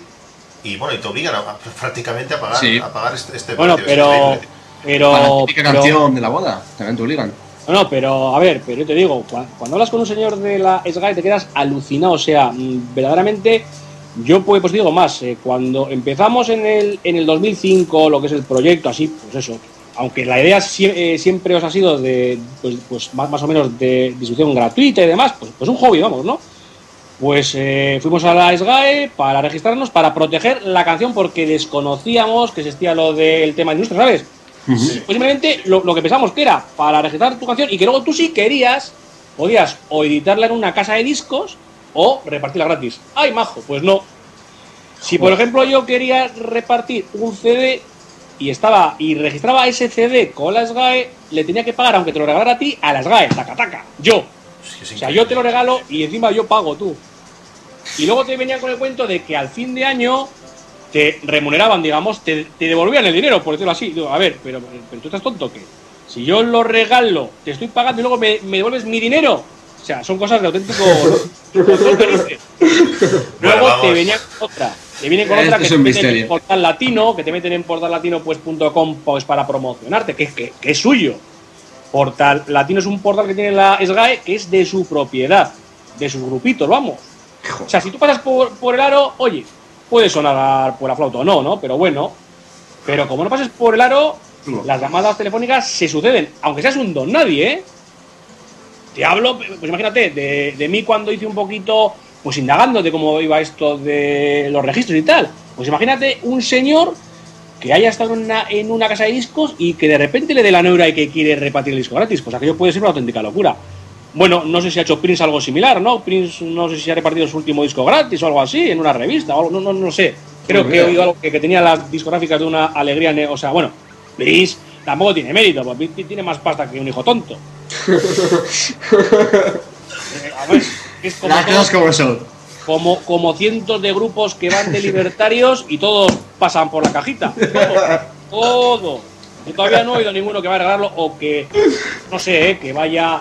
y bueno, y te obligan a- a- prácticamente a pagar, Sí. a pagar este, este Bueno, precio, pero. Pero. Para la típica pero- canción de la boda, también te obligan. No, no, pero a ver, pero yo te digo, cua- cuando, hablas con un señor de la SGAE te quedas alucinado, o sea, mm, verdaderamente, yo pues, pues digo más, eh, cuando empezamos en el, en el 2005, lo que es el proyecto, así, pues eso, aunque la idea eh, siempre os ha sido de, pues, pues más, más o menos de distribución gratuita y demás, pues, pues un hobby, vamos, ¿no? Pues eh, fuimos a la SGAE para registrarnos, para proteger la canción, porque desconocíamos que existía lo del tema de industria, ¿sabes? Pues simplemente lo, lo que pensamos que era para registrar tu canción y que luego tú si querías, podías o editarla en una casa de discos o repartirla gratis. ¡Ay, majo! Pues no. Si por ejemplo yo quería repartir un CD y estaba y registraba ese CD con la SGAE, le tenía que pagar, aunque te lo regalara a ti, a la SGAE, taca taca, yo. Es que es O sea, yo te lo regalo y encima yo pago tú. Y luego te venían con el cuento de que al fin de año te remuneraban, digamos, te, te devolvían el dinero, por decirlo así. Digo, a ver, pero, pero tú estás tonto que si yo lo regalo, te estoy pagando y luego me, me devuelves mi dinero. O sea, son cosas de auténtico. Bueno, Luego te venían con otra. Te vienen con Este otra que es te meten en portal latino, que te meten en portallatino.com pues, para promocionarte, que, que, que es suyo. Portal Latino es un portal que tiene la SGAE que es de su propiedad, de sus grupitos, vamos. O sea, si tú pasas por, por el aro, oye, puede sonar por la flauta o no, ¿no? Pero bueno. Pero como no pases por el aro, No. las llamadas telefónicas se suceden, aunque seas un don nadie, ¿eh? Te hablo, pues imagínate, de, de mí cuando hice un poquito, pues indagando de cómo iba esto de los registros y tal. Pues imagínate un señor que haya estado en una, en una casa de discos y que de repente le dé la neura y que quiere repartir el disco gratis. Pues aquello puede ser una auténtica locura. Bueno, no sé si ha hecho Prince algo similar, ¿no? Prince no sé si ha repartido su último disco gratis o algo así, en una revista, o algo, no, no, no sé. Creo Pues que he oído algo que, que tenía las discográficas de una alegría, o sea, bueno, Prince tampoco tiene mérito, porque tiene más pasta que un hijo tonto. Eh, a ver, es como Las todo- cosas como son. como, como cientos de grupos que van de libertarios y todos pasan por la cajita. Todo. todo. Yo todavía no he oído ninguno que vaya a regalarlo o que, no sé, eh, que vaya.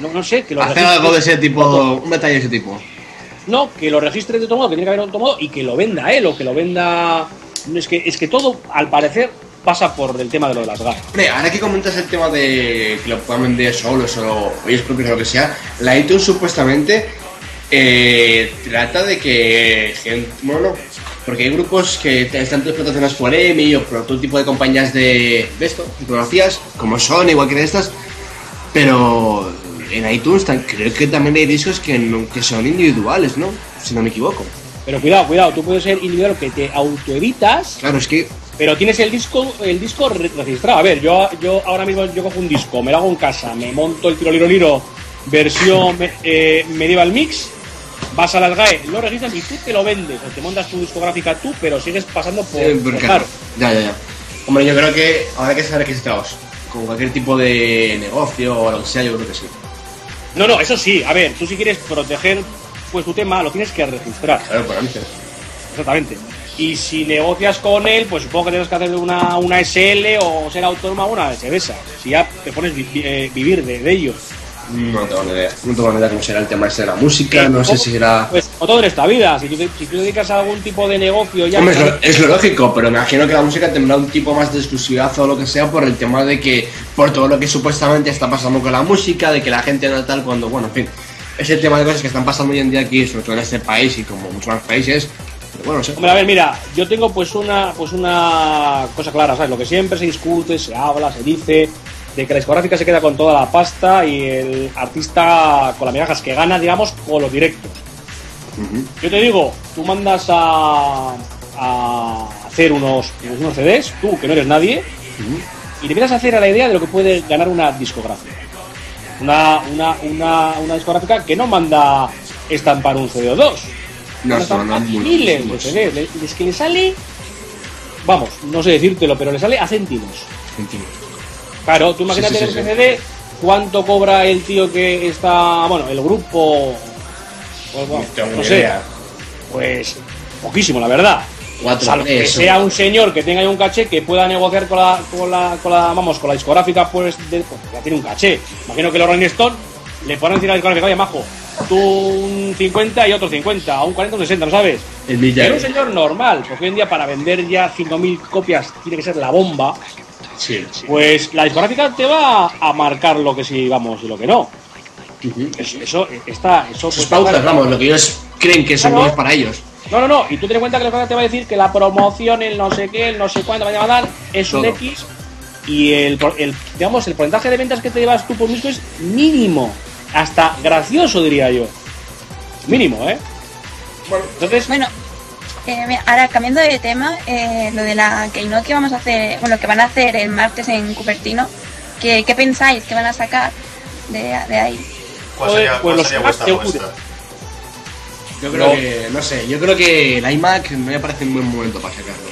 No, no sé, que lo Hacer algo de ese tipo, un detalle de ese tipo. No, que lo registre de otro modo, que tiene que haber de otro modo y que lo venda él o que lo venda. Es que, es que todo, al parecer, pasa por el tema de lo de las GAE. Hombre, ahora que comentas el tema de que lo puedan vender solos o ellos propios o lo que sea, la iTunes supuestamente eh, trata de que gente, bueno, no, porque hay grupos que están explotaciones por EMI o por otro tipo de compañías de, de esto, fotografías, como Sony, igual que de estas, pero en iTunes creo que también hay discos que, no- que son individuales, ¿no? Si no me equivoco. Pero cuidado, cuidado, tú puedes ser individual que te autoevitas Claro, es que Pero tienes el disco, el disco re- registrado. A ver, yo, yo ahora mismo yo cojo un disco, me lo hago en casa, me monto el tiro liro liro versión eh, medieval mix, vas a las GAE, lo registras y tú te lo vendes, o te montas tu discográfica tú, pero sigues pasando por, Eh, por claro. Ya, ya, ya. Hombre, yo creo que ahora que estar registrados con cualquier tipo de negocio o lo que sea, yo creo que sí. No, no, eso sí, a ver, tú si quieres proteger pues tu tema lo tienes que registrar. Claro, por antes. Exactamente. Y si negocias con él, pues supongo que tienes que hacer una, una SL o ser autónoma una SBSA. Si ya te pones vi- eh, vivir de, de ello. No tengo ni idea. No tengo ni idea cómo será el tema ese de la música, no sé si será... Pues como todo en esta vida, si tú, te- si tú dedicas a algún tipo de negocio ya... Hombre, es lo, es lo lógico, pero me imagino que la música tendrá un tipo más de exclusividad o lo que sea por el tema de que, por todo lo que supuestamente está pasando con la música, de que la gente no tal cuando, bueno, en fin, ese tema de cosas que están pasando hoy en día aquí, sobre todo en este país y como muchos más países, pero bueno, no sé. Hombre, a ver, mira, yo tengo pues una, pues una cosa clara, ¿sabes? Lo que siempre se discute, se habla, se dice, de que la discográfica se queda con toda la pasta y el artista con las migajas que gana, digamos, con los directos. Yo te digo, tú mandas a, a hacer unos, unos CDs, tú que no eres nadie, y te empiezas a hacer a la idea de lo que puede ganar una discográfica. Una, una, una, una discográfica que no manda estampar un CD o dos. No, miles de. CDs. Es que le sale, vamos, no sé decírtelo, pero le sale a céntimos. Céntimos. Claro, tú imagínate Sí, sí, en. CD cuánto cobra el tío que está, bueno, el grupo, pues, bueno, no sé, idea. pues poquísimo, la verdad. Cuatro, Salvo que sea un señor que tenga un caché que pueda negociar con la, con la, con la vamos, con la discográfica, pues, de, pues, ya tiene un caché. Imagino que los Rolling Stone le ponen decir a la discográfica, oye, majo, tú un 50 y otro 50, o un 40 o un 60, ¿no sabes? El. Pero un señor normal, porque hoy en día para vender ya 5.000 copias tiene que ser la bomba, Sí, sí. pues la discográfica te va a marcar lo que sí vamos y lo que no. Eso, eso está, eso Sus pues, pautas, vamos, lo que ellos creen que son Claro. para ellos. No, no, no. Y tú ten en cuenta que la discográfica te va a decir que la promoción, el no sé qué, el no sé cuánto vaya a dar, es un. X. Y el, por- el, digamos, el porcentaje de ventas que te llevas tú por disco es mínimo. Hasta gracioso, diría yo. Mínimo, ¿eh? Entonces, Bueno, eh, mira, ahora cambiando de tema, eh, lo de la Keynote que vamos a hacer, bueno, que van a hacer el martes en Cupertino, ¿qué, qué pensáis que van a sacar de, de ahí? ¿Cuál sería, pues cuál sería más vuestra apuesta? Yo creo No. que, no sé, yo creo que el iMac no me parece un buen momento para sacarlo.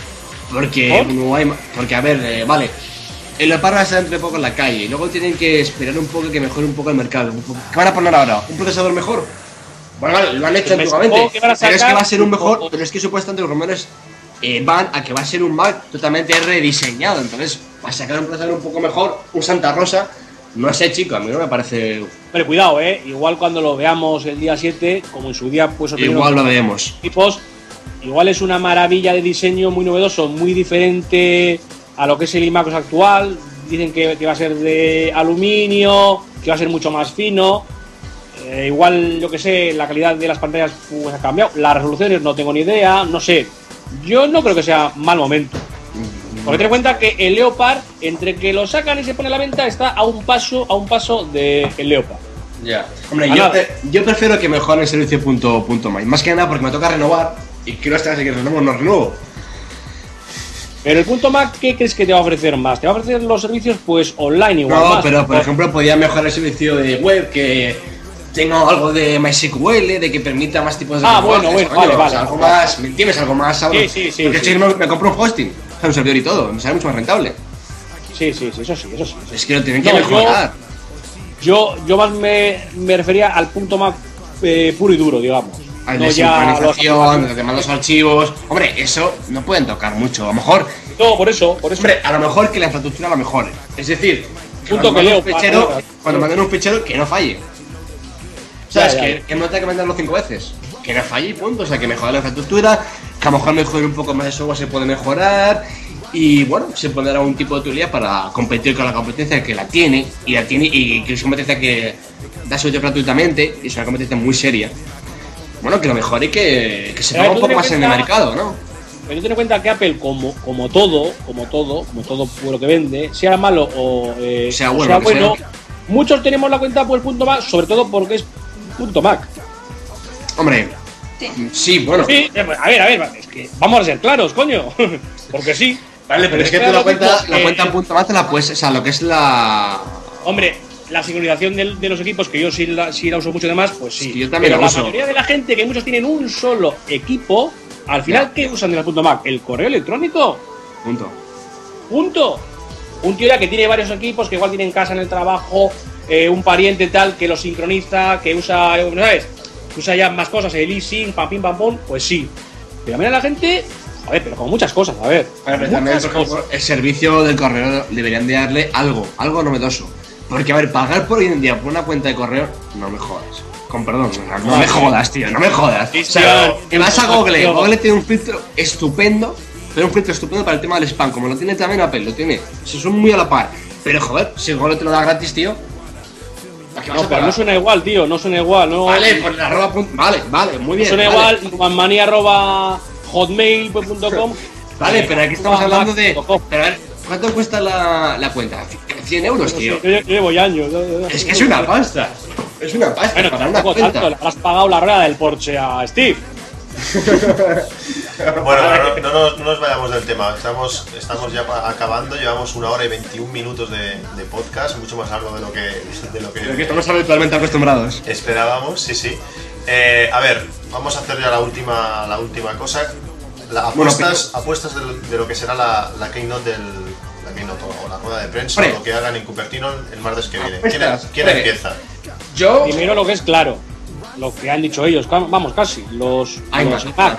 Porque, ¿Por? no hay ma- porque a ver, eh, vale, el Leopard va a estar entre poco en la calle y luego tienen que esperar un poco que mejore un poco el mercado. ¿Qué van a poner ahora? ¿Un procesador mejor? Bueno, lo han hecho Me antiguamente, pero es que va a ser un mejor, pero es que supuestamente los rumores eh, van a que va a ser un Mac totalmente rediseñado, entonces va a sacar un procesador un poco mejor, un Santa Rosa, no sé chico, a mí no me parece, pero cuidado, ¿eh? Igual cuando lo veamos el día 7, como en su día, pues igual lo veremos. tipos, igual es una maravilla de diseño muy novedoso, muy diferente a lo que es el IMAX actual. Dicen que, que va a ser de aluminio, que va a ser mucho más fino. Eh, igual, yo que sé, la calidad de las pantallas pues, ha cambiado. Las resoluciones no tengo ni idea, no sé. Yo no creo que sea mal momento. Porque ten en cuenta que el Leopard, entre que lo sacan y se pone a la venta, está a un paso, a un paso del Leopard. Ya. Hombre, yo, prefiero que mejoren el servicio punto, punto my. Más que nada porque me toca renovar y quiero estar así que renuevo, no renuevo. Pero el punto Mac, ¿qué crees que te va a ofrecer más? Te va a ofrecer los servicios pues online igual No, más. pero por ejemplo podría mejorar el servicio de web, que tenga algo de MySQL, de que permita más tipos de Ah, bueno, bueno, vale, o vale. algo más, ¿me entiendes? Algo más sabroso. Sí, sí, sí, Porque sí. me, me compro un hosting, un servidor y todo, me sale mucho más rentable. Sí, sí, sí, eso sí, eso sí. Es que lo tienen que No, mejorar. Yo, yo más me, me refería al punto Mac eh, puro y duro, digamos. Al no ya los los archivos. Hombre, eso no pueden tocar mucho. A lo mejor No, por eso, por eso. Hombre, a lo mejor que la infraestructura lo mejore. Es decir, Punto que leo, cuando manden un fichero que no falle. ¿Sabes? Ya, ya, que, que no tenga que mandarlo cinco veces. Que no falle y punto. O sea, que mejore la infraestructura, que a lo mejor mejore un poco más de software, se puede mejorar. Y bueno, se pondrá un tipo de utilidad para competir con la competencia que la tiene. Y la tiene y que es competencia que da servicio gratuitamente. Y es una competencia muy seria. Bueno, que lo mejore y que, que se ponga un poco más en el mercado, ¿no? Pero ten en cuenta que Apple, como, como todo, como todo, como todo lo que vende, sea malo o eh, Sea bueno, sea. muchos tenemos la cuenta por el punto Mac, sobre todo porque es punto Mac. Hombre, Sí. sí, bueno. Sí, eh, a ver, a ver, es que vamos a ser claros, coño. porque sí. Vale, pero es que tú la cuenta, la cuenta en punto más te la puedes, o sea, lo que es la... Hombre, la sincronización de, los equipos, que yo sí la, sí la uso mucho de más, pues sí. Sí, yo también Pero la uso. mayoría de la gente, que muchos tienen un solo equipo, al final, ¿qué usan de la punto Mac? ¿El correo electrónico? Punto. Punto. Un tío ya que tiene varios equipos, que igual tiene en casa, en el trabajo, eh, un pariente tal, que lo sincroniza, que usa, ¿sabes? pues haya más cosas, el eSIM, pam, pim, pam, pues sí. Pero mira la gente, a ver, pero con muchas cosas, a ver. Pero también, muchas por ejemplo, el servicio del correo deberían de darle algo, algo novedoso. Porque, a ver, pagar por hoy en día por una cuenta de correo, no me jodas. Con perdón, no, no me jodas, tío, no me jodas. O sea, que vas a Google. Google tiene un filtro estupendo, pero un filtro estupendo para el tema del spam, como lo tiene también Apple, lo tiene. Se son muy a la par. Pero, joder, si Google te lo da gratis, tío. ¿A qué vas No, pero no suena igual, tío, no suena igual, no. Vale, por la arroba Vale, vale, muy no bien. suena vale. igual, manmanía arroba hotmail.com. Vale, pero aquí estamos hablando de. Pero a ver, ¿cuánto cuesta la, la cuenta? 100 euros, tío. Yo, yo llevo ya años. Es que es una pasta. Es una pasta Bueno, para una cuenta. tanto, le habrás pagado la rueda del Porsche a Steve. Bueno, no, no nos, no nos vayamos del tema. Estamos, estamos ya acabando. Llevamos una hora y 21 minutos de, de podcast, mucho más largo de lo que, de lo que Pero que estamos habitualmente acostumbrados. esperábamos. Sí, sí. Eh, a ver, vamos a hacer ya la última, la última cosa. La, Bueno, apuestas apuestas de, de lo que será la, la keynote del. La keynote o la rueda de prensa, Hombre. lo que hagan en Cupertino el martes que viene. ¿Quién, Apuestas, quién empieza? Yo. Primero lo que es claro, lo que han dicho ellos, vamos, casi, los, Ay, los Mac.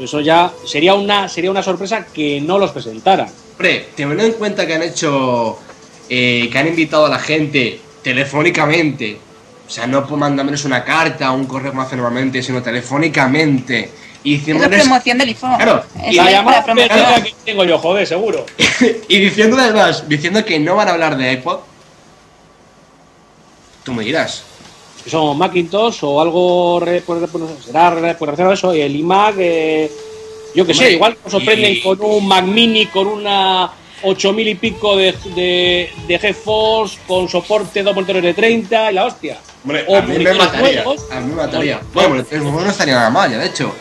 Eso, ya sería una, sería una sorpresa que no los presentaran. Hombre, teniendo en cuenta que han hecho. eh, que han invitado a la gente telefónicamente. O sea, no por mandándoles una carta o un correo como hacen normalmente, sino telefónicamente. Y Es la diciéndoles. promoción del iPhone. Claro, Es y la llamada que tengo yo, joder, seguro. y diciendo además, diciendo que no van a hablar de iPod. Tú me dirás. Que son Macintosh o algo, pues, pues, será re- pues, relacionado a eso, y el iMac, eh, yo que sé, igual nos sorprenden y- con un Mac Mini, con una 8000 y pico de, de, de GeForce, con soporte 2 monitores de 30 y la hostia. Hombre, O a mí me monitores mataría. nuevos. A mí me mataría. Bueno, Bueno, monitores nuevos no estaría nada mal, ya, de hecho.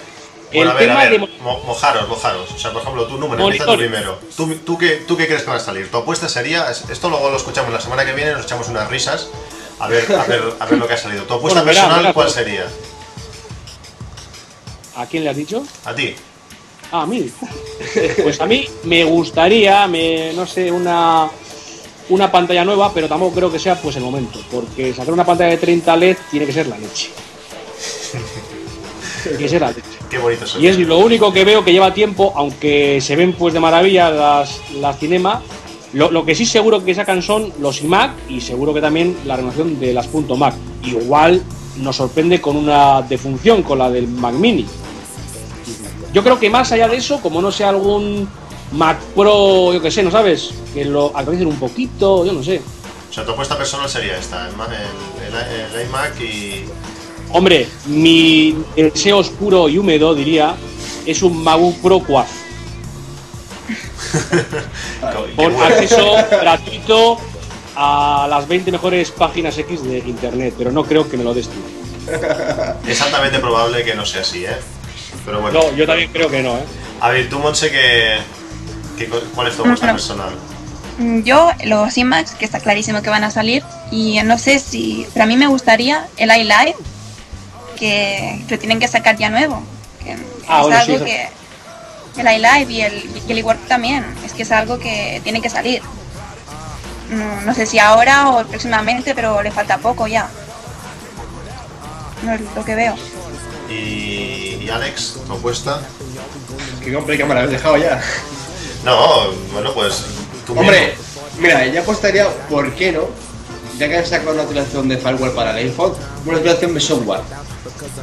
Bueno, a el ver, a tema ver, de mo- mo- mojaros, mojaros. O sea, por ejemplo, tú, número, empieza tú primero. ¿Tú, tú, qué, ¿Tú qué crees que va a salir? Tu apuesta sería, es- esto luego lo escuchamos la semana que viene, nos echamos unas risas, a ver, a ver, a ver lo que ha salido. ¿Tu apuesta Bueno, personal verá, cuál sería? ¿A quién le has dicho? A ti. Ah, a mí. Pues a mí me gustaría, me, no sé, una, una pantalla nueva, pero tampoco creo que sea pues el momento, porque sacar una pantalla de 30 LED tiene que ser la leche. Tiene que ser la leche. Qué bonito. Y es lo único que veo que lleva tiempo, aunque se ven pues de maravilla las, las cinema. Lo, lo, que sí seguro que sacan son los iMac y seguro que también la renovación de las punto .Mac. Igual nos sorprende con una defunción, con la del Mac Mini. Yo creo que más allá de eso, como no sea algún Mac Pro, yo que sé, ¿no sabes? Que lo actualicen un poquito, yo no sé. O sea, tu apuesta personal sería esta, el, el, iMac y... Hombre, mi deseo oscuro y húmedo, diría, es un MacBook Pro 4 con acceso gratuito a las 20 mejores páginas X de internet, pero no creo que me lo des tú. Es altamente probable que no sea así, ¿eh? Pero bueno. No, yo también creo que no, ¿eh? A ver, tú, Monse, que, que- ¿cuál es tu apuesta No. personal? Mm, Yo, los IMAX, que está clarísimo que van a salir, y no sé si, pero a mí me gustaría el iLive, que lo tienen que sacar ya nuevo. Que Ah, es bueno, sí, algo eso. que. El iLive y el, y el también, es que es algo que tiene que salir. No, no sé si ahora o próximamente, pero le falta poco ya. No es lo que veo. Y, y Alex, tu apuesta. Que hombre, que me la habéis dejado ya. No, bueno, pues tú Hombre, mismo. mira, ya apostaría, ¿por qué no? Ya que han sacado una actualización de firewall para el iPhone, una actualización de software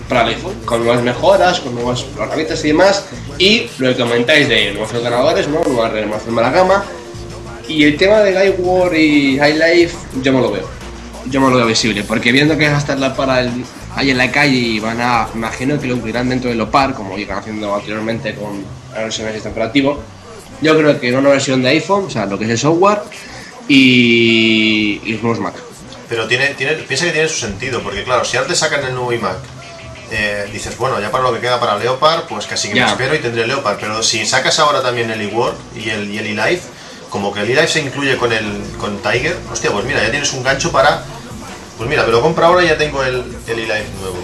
para el iPhone, con nuevas mejoras, con nuevas herramientas y demás, y lo que comentáis de nuevos ordenadores, ¿no? nueva renovación de la gama, y el tema de iWork y iLife, yo me lo veo. Yo me lo veo visible, porque viendo que va a estar la para el, ahí en la calle y van a, imagino que lo incluirán dentro del OPAR, como iban haciendo anteriormente con la versión de sistema operativo, yo creo que una versión de iPhone, o sea, lo que es el software, y, y los nuevos Mac. Pero tiene, tiene, piensa que tiene su sentido, porque claro, si te sacan el nuevo iMac, eh, dices, bueno, ya para lo que queda para Leopard, pues casi que me espero y tendré Leopard. Pero si sacas ahora también el eWork y el, y el eLife, como que el eLife se incluye con el con Tiger, hostia, pues mira, ya tienes un gancho para. Pues mira, me lo compro ahora y ya tengo el, el eLife nuevo.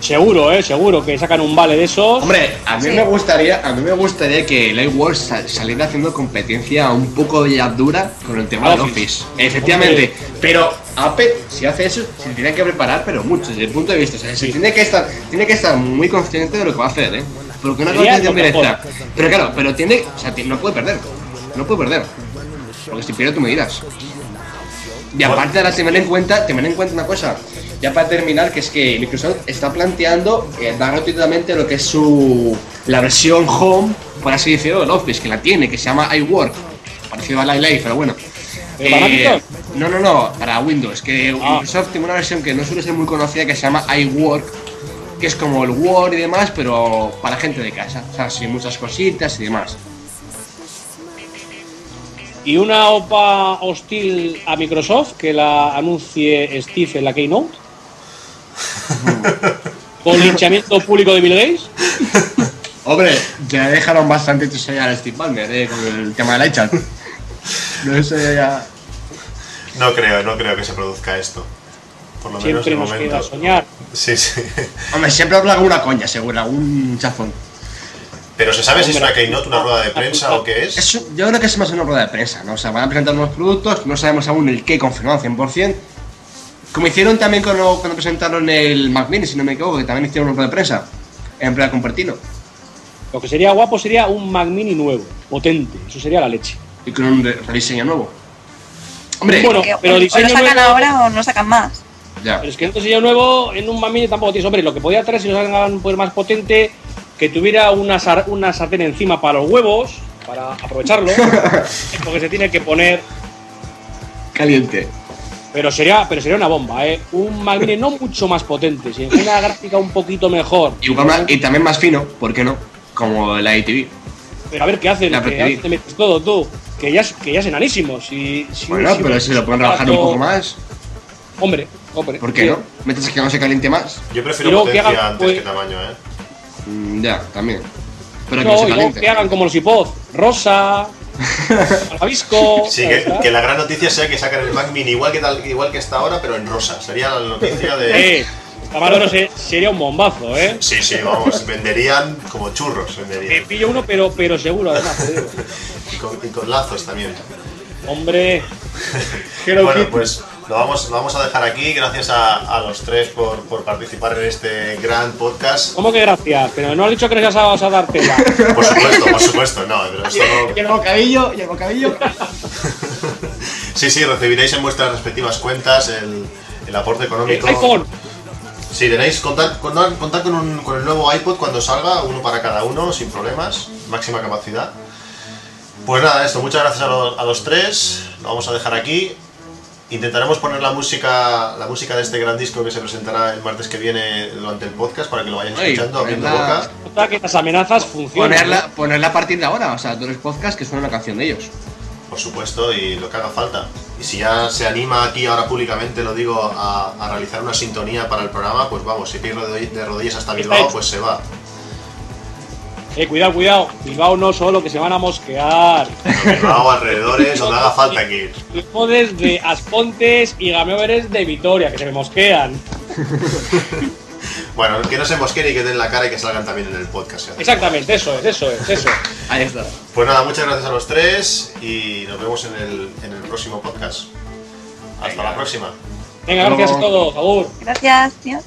Seguro, eh, seguro que sacan un vale de esos. Hombre, a mí Sí. me gustaría, a mí me gustaría que el iWorld sa- saliera haciendo competencia un poco ya dura con el tema del Office. Office. Efectivamente, pero Apple si hace eso, se tiene que preparar, pero mucho desde el punto de vista, o sea, se tiene que estar, tiene que estar muy consciente de lo que va a hacer, ¿eh? Porque una competencia directa. Pero claro, pero tiene, o sea, no puede perder, no puede perder, porque si pierde tú me dirás. Y aparte ahora tener en cuenta, tener en cuenta una cosa, ya para terminar, que es que Microsoft está planteando eh, dar gratuitamente lo que es su la versión home, por así decirlo, del Office, que la tiene, que se llama iWork, parecido a pero bueno. ¿Pero para Macintosh? no, no, no, para Windows, que Ah. Microsoft tiene una versión que no suele ser muy conocida que se llama iWork, que es como el Word y demás, pero para gente de casa, o sea, sin muchas cositas y demás. Y una OPA hostil a Microsoft que la anuncie Steve en la Keynote. Con linchamiento público de Bill Gates. Hombre, ya dejaron bastante ya a Steve Ballmer eh, con el tema del iChat. No sé ya. No creo, no creo que se produzca esto. Por lo menos de nos momento. queda soñar. Sí, sí. Hombre, siempre habla alguna coña, seguro, algún chafón. Pero ¿se sabe si es una keynote, una rueda de prensa o qué es? Eso, yo creo que es más una rueda de prensa, ¿no? O sea, van a presentar nuevos productos, no sabemos aún el qué confirmado 100%. Como hicieron también cuando, cuando presentaron el Mac Mini, si no me equivoco, que también hicieron una rueda de prensa en plena Cupertino. Lo que sería guapo sería un Mac Mini nuevo, potente. Eso sería la leche. Y con un re- rediseño nuevo. Hombre, Bueno, pero o, lo sacan nuevo- ahora o no sacan más. ya. Pero es que en otro diseño nuevo, en un Mac Mini tampoco tienes. Hombre, lo que podía traer si lo hagan pues, más potente, que tuviera una, sar- una sartén encima para los huevos, para aprovecharlo. porque se tiene que poner. Caliente. Pero sería, pero sería una bomba, ¿eh? Un Mini no mucho más potente, sino una gráfica un poquito mejor. Más- y también más fino, ¿por qué no? Como la ITV. Pero a ver qué hacen, La que te metes todo tú. Que ya, es- que ya es enanísimo. Si, si Bueno, si- pero si lo pueden rebajar un poco más, Hombre, hombre. ¿por qué no? Metes que no se caliente más. Yo prefiero luego que potencia hagan, antes pues- que tamaño, ¿eh? Mm, ya, también. Pero que No, no se y luego caliente. que hagan como los iPod, rosa, malvavisco. Sí, que, que la gran noticia sea que sacan el Mac Mini igual que, tal, igual que está ahora, pero en rosa. Sería la noticia de... Eh, sé, sería un bombazo, ¿eh? Sí, sí, vamos, venderían como churros, Me venderían. pillo uno, pero, pero seguro, además. Y con, y con lazos también. Hombre, Bueno, pues lo vamos, lo vamos a dejar aquí. Gracias a, a los tres por, por participar en este gran podcast. ¿cómo que gracias? Pero no has dicho que les vas a dar tela. Por supuesto, por supuesto, no, pero esto no- Y el bocadillo, y el bocadillo. Sí, sí, recibiréis en vuestras respectivas cuentas el, el aporte económico. iPhone, Sí, tenéis contar, contar, contar con, un- con el nuevo iPod cuando salga, uno para cada uno, sin problemas, máxima capacidad. Pues nada, esto, muchas gracias a, lo- a los tres, lo vamos a dejar aquí. Intentaremos poner la música, la música de este gran disco que se presentará el martes que viene durante el podcast para que lo vayan Ay, escuchando, abriendo ponerla- boca. que las amenazas funcionan. Ponerla, ponerla a partir de ahora, o sea, todos los podcasts que suena una canción de ellos. Por supuesto, y lo que haga falta. Y si ya se anima aquí ahora públicamente, lo digo, a, a realizar una sintonía para el programa, pues vamos, si ir de rodillas hasta Bilbao, pues se va. Eh, cuidado, cuidado. Bilbao no solo, que se van a mosquear. Bilbao, alrededores, donde haga falta que ir. Jodes de Aspontes y Gameoveres de Vitoria, que se me mosquean. Bueno, que no se mosquen y que den la cara y que salgan también en el podcast. ¿eh? Exactamente, eso es, eso es, eso. Ahí está. Pues nada, muchas gracias a los tres y nos vemos en el, en el próximo podcast. Hasta la próxima. Venga, gracias a todos, Agur. Gracias, tío.